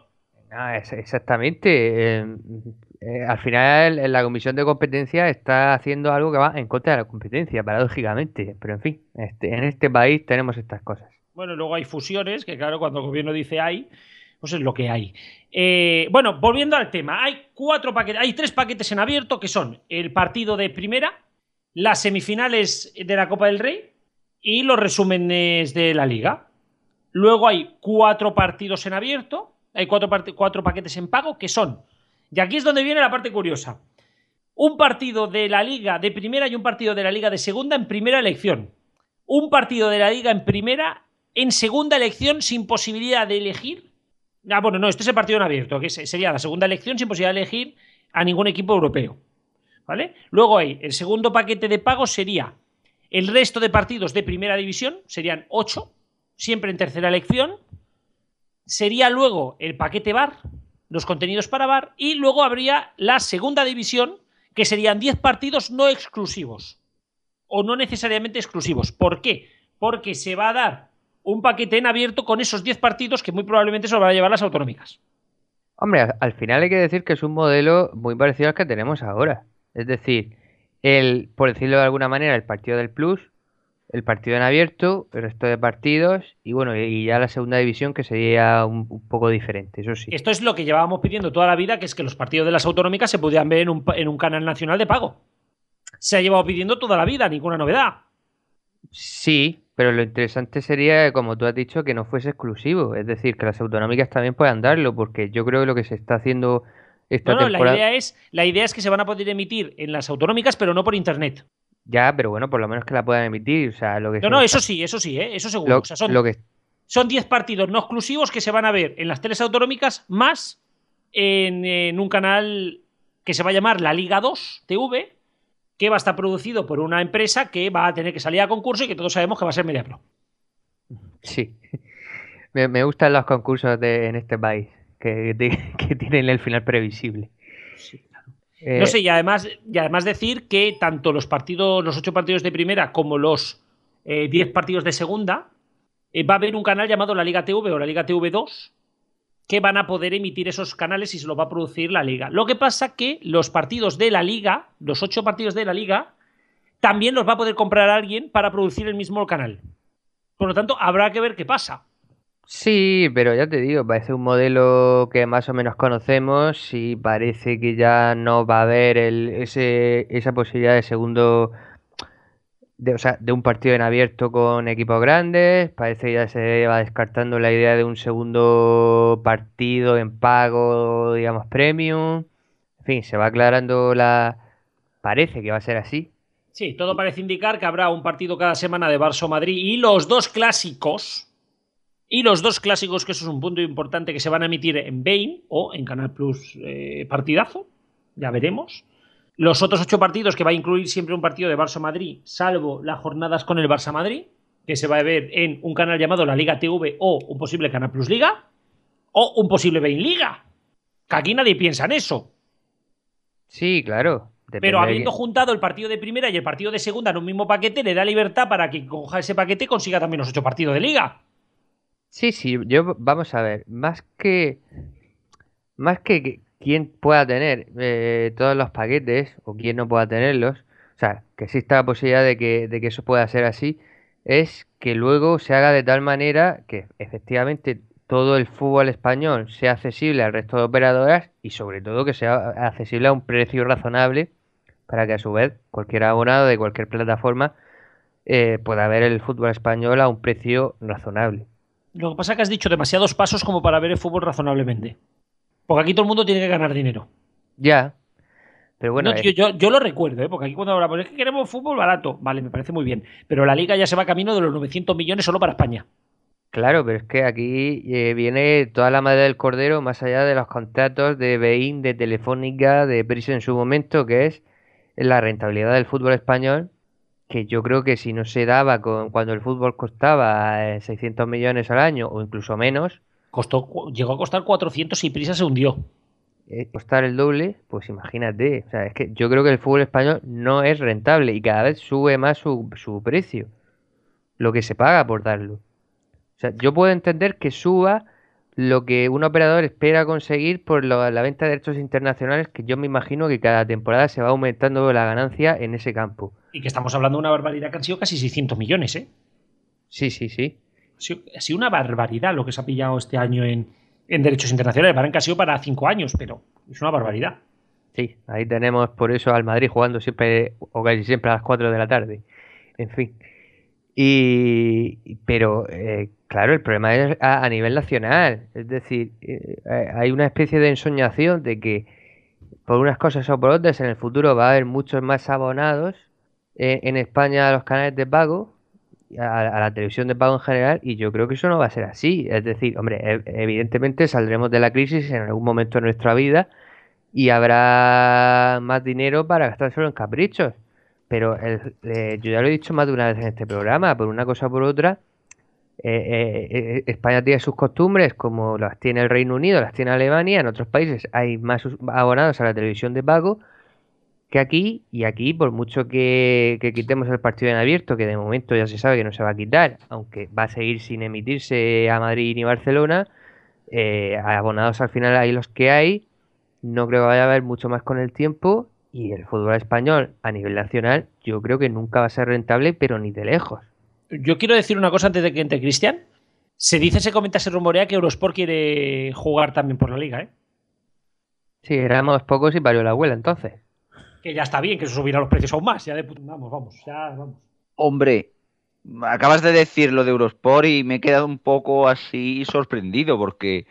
Ah, es- exactamente. eh, eh, al final, la Comisión de Competencia está haciendo algo que va en contra de la competencia, paradójicamente. Pero en fin, este, en este país tenemos estas cosas. Bueno, luego hay fusiones, que claro, cuando el gobierno dice hay, pues es lo que hay. Eh, bueno, volviendo al tema, hay cuatro paquetes, hay tres paquetes en abierto que son el partido de primera, las semifinales de la Copa del Rey y los resúmenes de la Liga. Luego hay cuatro partidos en abierto, hay cuatro, cuatro paquetes en pago que son, y aquí es donde viene la parte curiosa, un partido de la liga de primera y un partido de la liga de segunda en primera elección. Un partido de la liga en primera en segunda elección sin posibilidad de elegir. Ah, bueno, no, este es el partido en abierto, que sería la segunda elección sin posibilidad de elegir a ningún equipo europeo. ¿Vale? Luego hay el segundo paquete de pago sería el resto de partidos de primera división, serían ocho, siempre en tercera elección. Sería luego el paquete bar, los contenidos para bar, y luego habría la segunda división, que serían 10 partidos no exclusivos. O no necesariamente exclusivos. ¿Por qué? Porque se va a dar un paquete en abierto con esos 10 partidos que muy probablemente se lo van a llevar las autonómicas. Hombre, al final hay que decir que es un modelo muy parecido al que tenemos ahora. Es decir, el, por decirlo de alguna manera, el partido del Plus, el partido en abierto, el resto de partidos y bueno, y ya la segunda división que sería un, poco diferente, eso sí. Esto es lo que llevábamos pidiendo toda la vida, que es que los partidos de las autonómicas se pudieran ver en un, en un canal nacional de pago. Se ha llevado pidiendo toda la vida, ninguna novedad. Sí, pero lo interesante sería, como tú has dicho, que no fuese exclusivo. Es decir, que las autonómicas también puedan darlo, porque yo creo que lo que se está haciendo esta no, no, la idea, es, la idea es que se van a poder emitir en las autonómicas, pero no por internet. Ya, pero bueno, por lo menos que la puedan emitir. O sea, lo que no, no, eso sí, eso sí, ¿eh? eso seguro. son, lo que... son 10 partidos no exclusivos que se van a ver en las teles autonómicas, más en, en un canal que se va a llamar La Liga 2 TV, que va a estar producido por una empresa que va a tener que salir a concurso y que todos sabemos que va a ser MediaPro. Sí. Me, gustan los concursos de, en este país, que, tienen el final previsible. no sé, y además, y además decir que tanto los partidos, los ocho partidos de primera como los eh, diez partidos de segunda, eh, va a haber un canal llamado la Liga TV o la Liga TV2, que van a poder emitir esos canales y se lo va a producir la liga. Lo que pasa que los partidos de la liga, los ocho partidos de la liga, también los va a poder comprar alguien para producir el mismo canal. Por lo tanto, habrá que ver qué pasa. Sí, pero ya te digo, parece un modelo que más o menos conocemos y parece que ya no va a haber ese, esa posibilidad de segundo de, o sea, de un partido en abierto con equipos grandes. Parece que ya se va descartando la idea de un segundo partido en pago, digamos, premium. En fin, se va aclarando la... Parece que va a ser así. Sí, todo parece indicar que habrá un partido cada semana de Barça Madrid y los dos clásicos. Y los dos clásicos, que eso es un punto importante, que se van a emitir en Bain o en Canal Plus eh, Partidazo. Ya veremos. Los otros ocho partidos que va a incluir siempre un partido de Barça Madrid, salvo las jornadas con el Barça Madrid, que se va a ver en un canal llamado la Liga TV o un posible Canal Plus Liga, o un posible Bain Liga. Que aquí nadie piensa en eso. Sí, claro. Pero habiendo juntado el partido de primera y el partido de segunda en un mismo paquete, le da libertad para que coja ese paquete y consiga también los ocho partidos de liga. Sí, sí, yo vamos a ver, más que más que quién pueda tener eh, todos los paquetes o quién no pueda tenerlos, o sea, que exista la posibilidad de que, de que eso pueda ser así, es que luego se haga de tal manera que efectivamente todo el fútbol español sea accesible al resto de operadoras y sobre todo que sea accesible a un precio razonable para que a su vez cualquier abonado de cualquier plataforma eh, pueda ver el fútbol español a un precio razonable. Lo que pasa es que has dicho demasiados pasos como para ver el fútbol razonablemente. Porque aquí todo el mundo tiene que ganar dinero. Ya. Pero bueno. Eh. yo, lo recuerdo, ¿eh? porque aquí cuando hablamos es que queremos fútbol barato. Vale, me parece muy bien. Pero la liga ya se va camino de los 900 millones solo para España. Claro, pero es que aquí eh, viene toda la madre del cordero más allá de los contratos de Bein, de Telefónica, de Prisa en su momento, que es la rentabilidad del fútbol español, que yo creo que si no se daba con, cuando el fútbol costaba 600 eh, millones al año o incluso menos, Costó, llegó a costar 400 y Prisa se hundió. Eh, costar el doble, pues imagínate. O sea, es que yo creo que el fútbol español no es rentable y cada vez sube más su, precio. Lo que se paga por darlo. O sea, yo puedo entender que suba lo que un operador espera conseguir por la venta de derechos internacionales, que yo me imagino que cada temporada se va aumentando la ganancia en ese campo. Y que estamos hablando de una barbaridad que han sido casi 600 millones, ¿eh? Sí, sí, sí ha sido una barbaridad lo que se ha pillado este año en, derechos internacionales. Paran que ha sido para cinco años, pero es una barbaridad. Sí, ahí tenemos por eso al Madrid jugando siempre o casi siempre a las 4 de la tarde. En fin. Y, pero, eh, claro, el problema es a, nivel nacional. Es decir, eh, hay una especie de ensoñación de que por unas cosas o por otras en el futuro va a haber muchos más abonados en, en España a los canales de pago, a, a la televisión de pago en general, y yo creo que eso no va a ser así. Es decir, hombre, e- evidentemente saldremos de la crisis en algún momento de nuestra vida y habrá más dinero para gastárselo en caprichos. Pero el- eh, yo ya lo he dicho más de una vez en este programa, por una cosa o por otra, eh, eh, España tiene sus costumbres como las tiene el Reino Unido, las tiene Alemania, en otros países hay más abonados a la televisión de pago que aquí, y aquí por mucho que, que quitemos el partido en abierto, que de momento ya se sabe que no se va a quitar, aunque va a seguir sin emitirse a Madrid ni Barcelona, eh, abonados al final hay los que hay, no creo que vaya a haber mucho más con el tiempo, y el fútbol español a nivel nacional yo creo que nunca va a ser rentable, pero ni de lejos. Yo quiero decir una cosa antes de que entre Cristian. Se dice, se comenta, se rumorea que Eurosport quiere jugar también por la liga, ¿eh? Sí, éramos pocos y parió la abuela entonces. Que ya está bien, que eso subirá los precios aún más. Ya de Vamos, vamos, ya vamos. Hombre, acabas de decir lo de Eurosport y me he quedado un poco así sorprendido porque,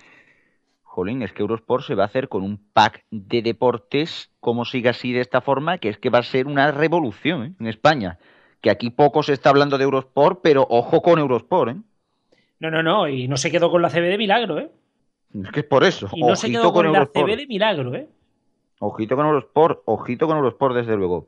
jolín, es que Eurosport se va a hacer con un pack de deportes, como siga así de esta forma, que es que va a ser una revolución ¿eh? en España. Que aquí poco se está hablando de Eurosport, pero ojo con Eurosport, ¿eh? No, no, no, y no se quedó con la CB de milagro, ¿eh? Es que es por eso. Y no se quedó con, la Eurosport. CB de milagro, ¿eh? Ojito con Eurosport, ojito con Eurosport, desde luego.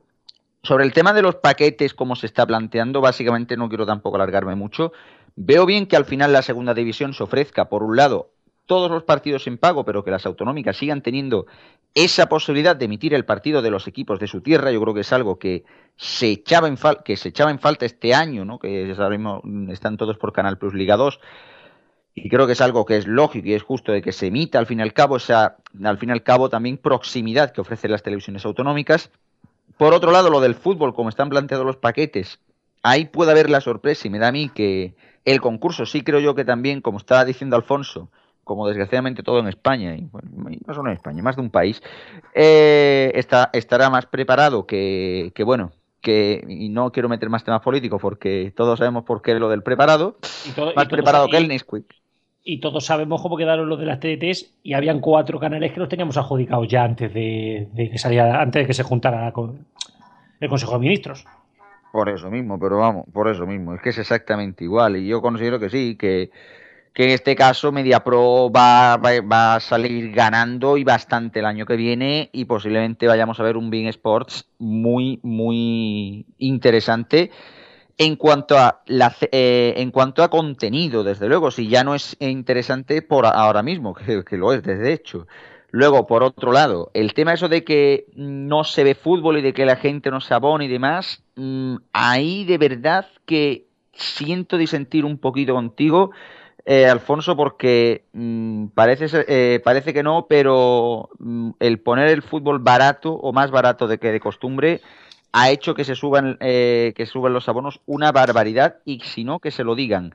Sobre el tema de los paquetes, como se está planteando, básicamente no quiero tampoco alargarme mucho. Veo bien que al final la segunda división se ofrezca, por un lado, todos los partidos en pago, pero que las autonómicas sigan teniendo esa posibilidad de emitir el partido de los equipos de su tierra. Yo creo que es algo que se echaba en, que se echaba en falta este año, ¿no? que ya sabemos, están todos por Canal Plus Liga 2. Y creo que es algo que es lógico y es justo de que se emita al fin y al cabo esa, al fin y al cabo también proximidad que ofrecen las televisiones autonómicas. Por otro lado, lo del fútbol, como están planteados los paquetes, ahí puede haber la sorpresa y me da a mí que el concurso sí creo yo que también, como estaba diciendo Alfonso, como desgraciadamente todo en España, y bueno, no solo en España, más de un país, eh, está, estará más preparado que, que bueno, que, y no quiero meter más temas políticos porque todos sabemos por qué lo del preparado, Y, todo- más preparado que el Nesquik. Y todos sabemos cómo quedaron los de las TDTs y habían cuatro canales que los teníamos adjudicados ya antes de, de que saliera, antes de que se juntara con el Consejo de Ministros. Por eso mismo, pero vamos, por eso mismo, es que es exactamente igual. Y yo considero que sí, que, que en este caso MediaPro va, a salir ganando y bastante el año que viene y posiblemente vayamos a ver un Bein Sports muy, muy interesante en cuanto a eh, en cuanto a contenido, desde luego, si ya no es interesante por ahora mismo, que, que lo es desde hecho. Luego, por otro lado, el tema eso de que no se ve fútbol y de que la gente no se abona y demás, mm, ahí de verdad que siento disentir un poquito contigo, eh, Alfonso, porque mm, parece, eh, parece que no, pero mm, el poner el fútbol barato o más barato de que de costumbre ha hecho que se suban, eh, que suban los abonos una barbaridad y si no, que se lo digan.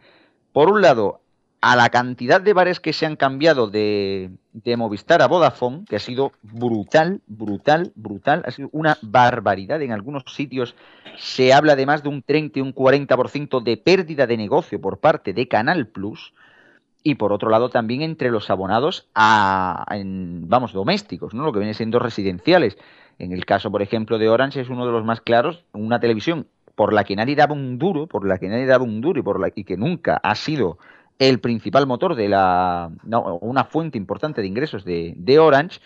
Por un lado, a la cantidad de bares que se han cambiado de, de Movistar a Vodafone, que ha sido brutal, brutal, brutal, ha sido una barbaridad. En algunos sitios se habla de más de un 30 y un 40% de pérdida de negocio por parte de Canal Plus. Y por otro lado, también entre los abonados a, en, vamos, domésticos, ¿no? Lo que viene siendo residenciales. En el caso, por ejemplo, de Orange es uno de los más claros, una televisión por la que nadie daba un duro, por la que nadie daba un duro y por la y que nunca ha sido el principal motor de la no, una fuente importante de ingresos de, de Orange,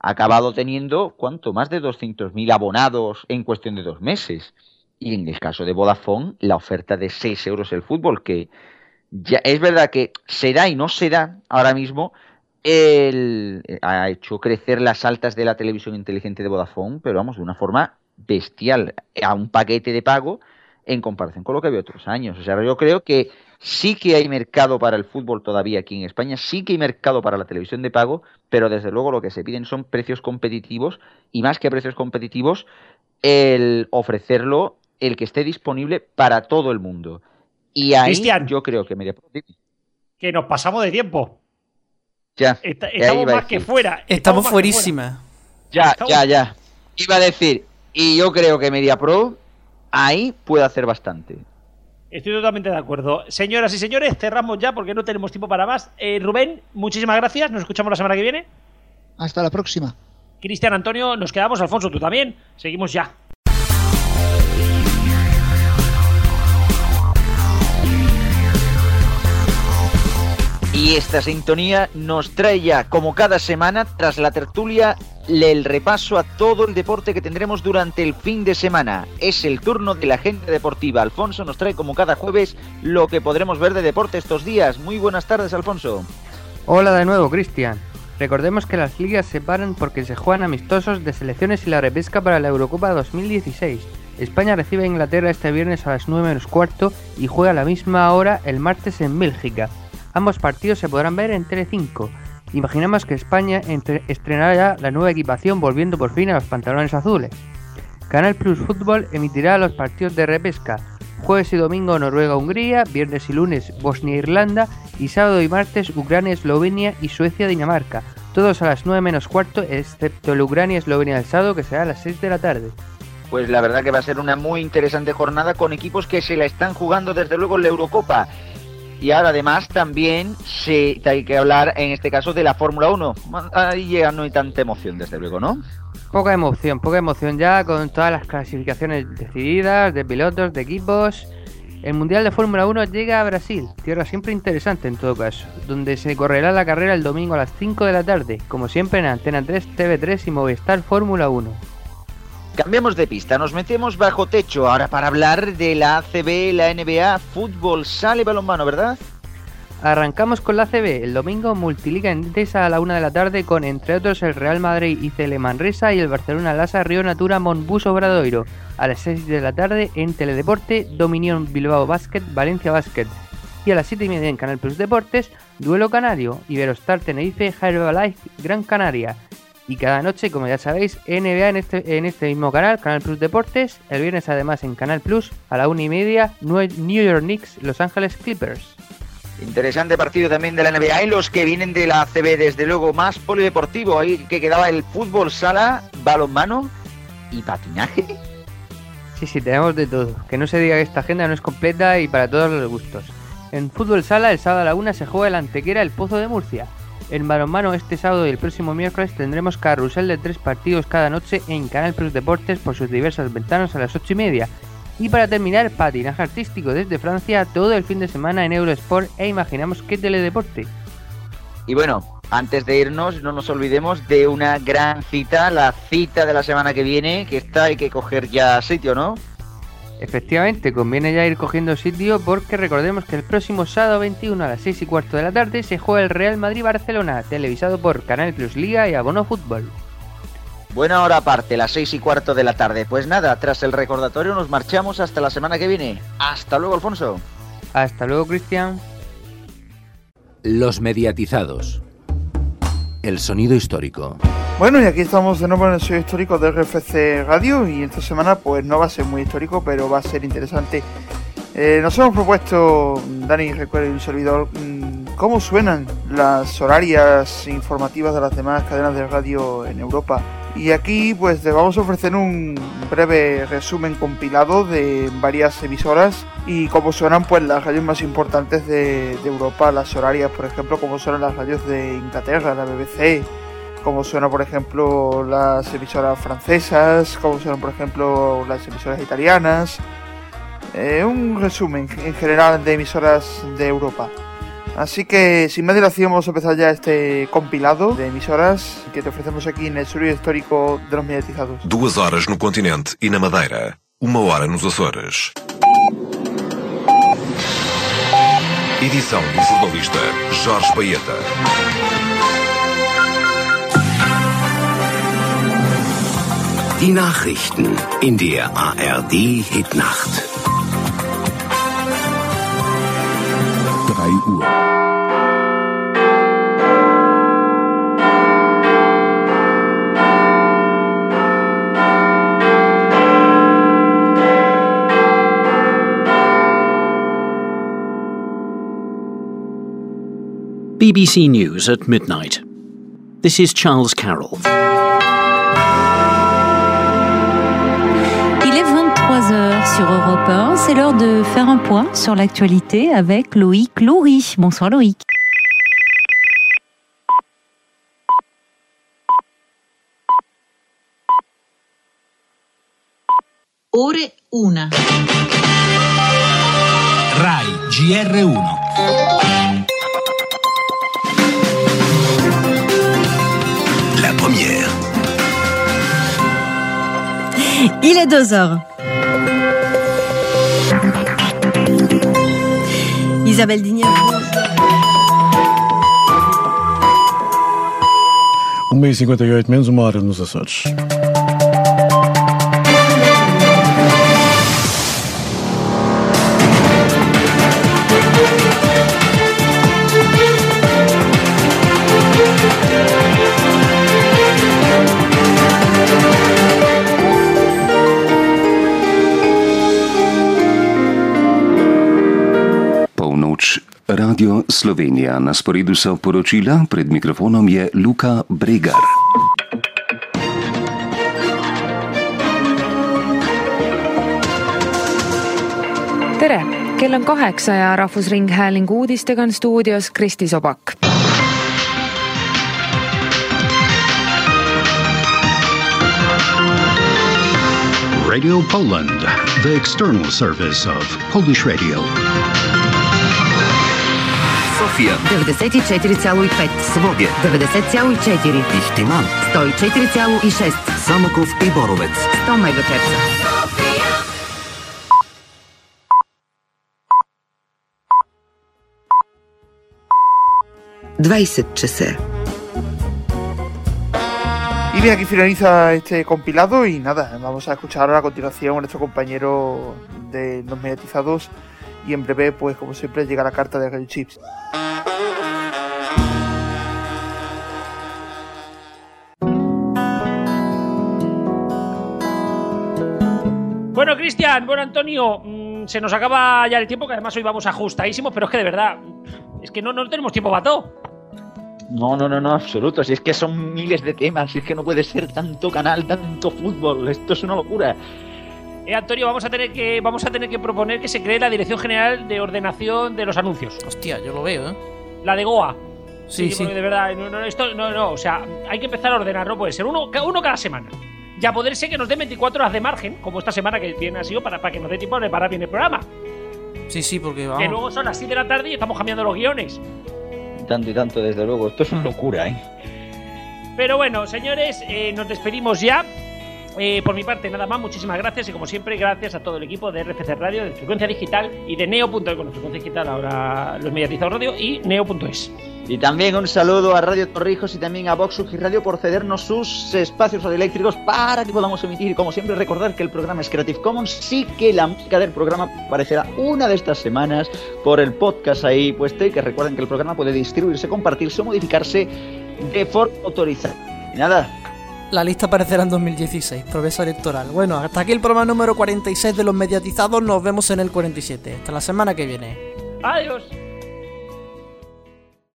ha acabado teniendo cuánto más de 200.000 abonados en cuestión de dos meses. Y en el caso de Vodafone, la oferta de 6 euros el fútbol, que ya es verdad que se da y no se da ahora mismo, el, ha hecho crecer las altas de la televisión inteligente de Vodafone, pero vamos, de una forma bestial, a un paquete de pago en comparación con lo que había otros años. O sea, yo creo que sí que hay mercado para el fútbol todavía aquí en España, sí que hay mercado para la televisión de pago, pero desde luego lo que se piden son precios competitivos y más que precios competitivos, el ofrecerlo, el que esté disponible para todo el mundo. Y ahí Cristian. yo creo que Mediapro Que nos pasamos de tiempo. ya, Está- estamos más que fuera. Estamos fuerísima. Ya, Estamos- ya, ya. Iba a decir, y yo creo que MediaPro ahí puede hacer bastante. Estoy totalmente de acuerdo. Señoras y señores, cerramos ya porque no tenemos tiempo para más. Eh, Rubén, muchísimas gracias. Nos escuchamos la semana que viene. Hasta la próxima. Cristian Antonio, nos quedamos. Alfonso, tú también. Seguimos ya. Y esta sintonía nos trae ya, como cada semana, tras la tertulia, el repaso a todo el deporte que tendremos durante el fin de semana. Es el turno de la gente deportiva. Alfonso nos trae, como cada jueves, lo que podremos ver de deporte estos días. Muy buenas tardes, Alfonso. Hola de nuevo, Cristian. Recordemos que las ligas se paran porque se juegan amistosos de selecciones y la repesca para la Eurocopa 2016. España recibe a Inglaterra este viernes a las 9 menos cuarto y juega a la misma hora el martes en Bélgica. Ambos partidos se podrán ver en Tele5. Imaginamos que España estrenará la nueva equipación volviendo por fin a los pantalones azules. Canal Plus Fútbol emitirá los partidos de repesca. Jueves y domingo Noruega-Hungría, viernes y lunes Bosnia-Irlanda y sábado y martes Ucrania-Eslovenia y Suecia-Dinamarca. Todos a las 9 menos cuarto, excepto el Ucrania-Eslovenia del sábado que será a las 6 de la tarde. Pues la verdad que va a ser una muy interesante jornada con equipos que se la están jugando desde luego en la Eurocopa. Y ahora además también se, hay que hablar en este caso de la Fórmula 1. Ahí ya no hay tanta emoción desde luego, ¿no? Poca emoción, poca emoción ya con todas las clasificaciones decididas de pilotos, de equipos. El Mundial de Fórmula 1 llega a Brasil, tierra siempre interesante en todo caso, donde se correrá la carrera el domingo a las 5 de la tarde, como siempre en Antena 3, TV3 y Movistar Fórmula 1. Cambiamos de pista, nos metemos bajo techo ahora para hablar de la ACB, la NBA, fútbol, sale balonmano, ¿verdad? Arrancamos con la CB, el domingo Multiliga Endesa a la 1 de la tarde con entre otros el Real Madrid y Manresa y el Barcelona Lasa Río Natura Monbus Obradoiro. A las 6 de la tarde en Teledeporte Dominion Bilbao Basket Valencia Basket. Y a las 7 y media en Canal Plus Deportes Duelo Canario Iberostar Tenerife Herbalife Gran Canaria. Y cada noche, como ya sabéis, NBA en este, en este mismo canal, Canal Plus Deportes. El viernes además en Canal Plus a la 1 y media New York Knicks Los Ángeles Clippers. Interesante partido también de la NBA y los que vienen de la ACB, desde luego, más polideportivo. Ahí que quedaba el fútbol, sala, balonmano y patinaje. Sí, sí, tenemos de todo. Que no se diga que esta agenda no es completa y para todos los gustos. En fútbol sala, el sábado a la una se juega el Antequera El Pozo de Murcia. En balonmano, este sábado y el próximo miércoles tendremos carrusel de tres partidos cada noche en Canal Plus Deportes por sus diversas ventanas a las ocho y media. Y para terminar, patinaje artístico desde Francia todo el fin de semana en Eurosport e imaginamos qué teledeporte. Y bueno, antes de irnos, no nos olvidemos de una gran cita, la cita de la semana que viene, que está, hay que coger ya sitio, ¿no? Efectivamente, conviene ya ir cogiendo sitio porque recordemos que el próximo sábado 21 a las 6 y cuarto de la tarde se juega el Real Madrid-Barcelona, televisado por Canal Plus Liga y Abono Fútbol. Buena hora aparte, las 6 y cuarto de la tarde. Pues nada, tras el recordatorio nos marchamos hasta la semana que viene. Hasta luego, Alfonso. Hasta luego, Cristian. Los mediatizados. El sonido histórico. Bueno, y aquí estamos de nuevo en el sello histórico de RFC Radio y esta semana pues no va a ser muy histórico, pero va a ser interesante. Eh, nos hemos propuesto, Dani, recuerdo un servidor, mmm, cómo suenan las horarias informativas de las demás cadenas de radio en Europa. Y aquí pues te vamos a ofrecer un breve resumen compilado de varias emisoras y cómo suenan pues las radios más importantes de, de Europa, las horarias, por ejemplo, cómo suenan las radios de Inglaterra, la BBC, cómo suenan por ejemplo las emisoras francesas, cómo suenan por ejemplo las emisoras italianas. Eh, un resumen en general de emisoras de Europa. Así que sin más dilación vamos a empezar ya este compilado de emisoras que te ofrecemos aquí en el sur histórico de los mediatizados. Duas horas no continente e na Madeira. Uma hora nos Açores. Edição do jornalista Jorge Baeta. Die Nachrichten in der ARD Hitnacht. 3 Uhr. BBC News at midnight. This is Charles Carroll. Sur Europe 1. C'est l'heure de faire un point sur l'actualité avec Loïc Loury. Bonsoir Loïc. Ore 1. RAI GR1. La première. Il est 2 heures. Isabelle Digné. Um mês e 58 menos uma hora nos Açores. Radio Slovenija. Na sporedu so poročila, pred mikrofonom je Luka Bregar. tere, kell on kaheksa ja Rahvusringhäälingu uudistega on stuudios Kristi Sobak. Radio Poland, the external service of Polish radio. София 94,5 Своге 90,4 Ихтиман 104,6 Самоков и Боровец 100 МГц Двайсет часа. Y bien, aquí finaliza este compilado y nada, vamos a escuchar ahora a continuación a nuestro compañero de los mediatizados y en breve, pues como siempre, llega la carta de Radio Chips. Bueno, Cristian, bueno, Antonio, mm, se nos acaba ya el tiempo, que además hoy vamos ajustadísimos, pero es que de verdad, es que no, no tenemos tiempo para todo. No, no, no, no, absoluto. Si es que son miles de temas, si es que no puede ser tanto canal, tanto fútbol. Esto es una locura. Eh, Antonio, vamos a tener que vamos a tener que proponer que se cree la Dirección General de Ordenación de los Anuncios. Hostia, yo lo veo, ¿eh? La de Goa. Sí, sí. porque De verdad, no, no, esto, no, no, o sea, hay que empezar a ordenar, no puede ser uno, uno cada semana. Ya poder ser que nos den 24 horas de margen, como esta semana que viene ha sido, para, para que nos dé tiempo a preparar bien el programa. Sí, sí, porque Que vamos. luego son las 6 de la tarde y estamos cambiando los guiones. Tanto y tanto, desde luego. Esto es una locura, ¿eh? Pero bueno, señores, eh, nos despedimos ya. Eh, por mi parte, nada más, muchísimas gracias y como siempre, gracias a todo el equipo de RFC Radio, de Frecuencia Digital y de Neo.es, con Frecuencia Digital ahora los mediatizados radio y Neo.es. Y también un saludo a Radio Torrijos y también a Vox y Radio por cedernos sus espacios radioeléctricos para que podamos emitir. Y como siempre, recordar que el programa es Creative Commons. Sí que la música del programa aparecerá una de estas semanas por el podcast ahí puesto. Y que recuerden que el programa puede distribuirse, compartirse o modificarse de forma autorizada. Y nada, La lista aparecerá en 2016, promesa electoral. Bueno, hasta aquí el programa número 46 de los mediatizados. Nos vemos en el 47. Hasta la semana que viene. Adiós.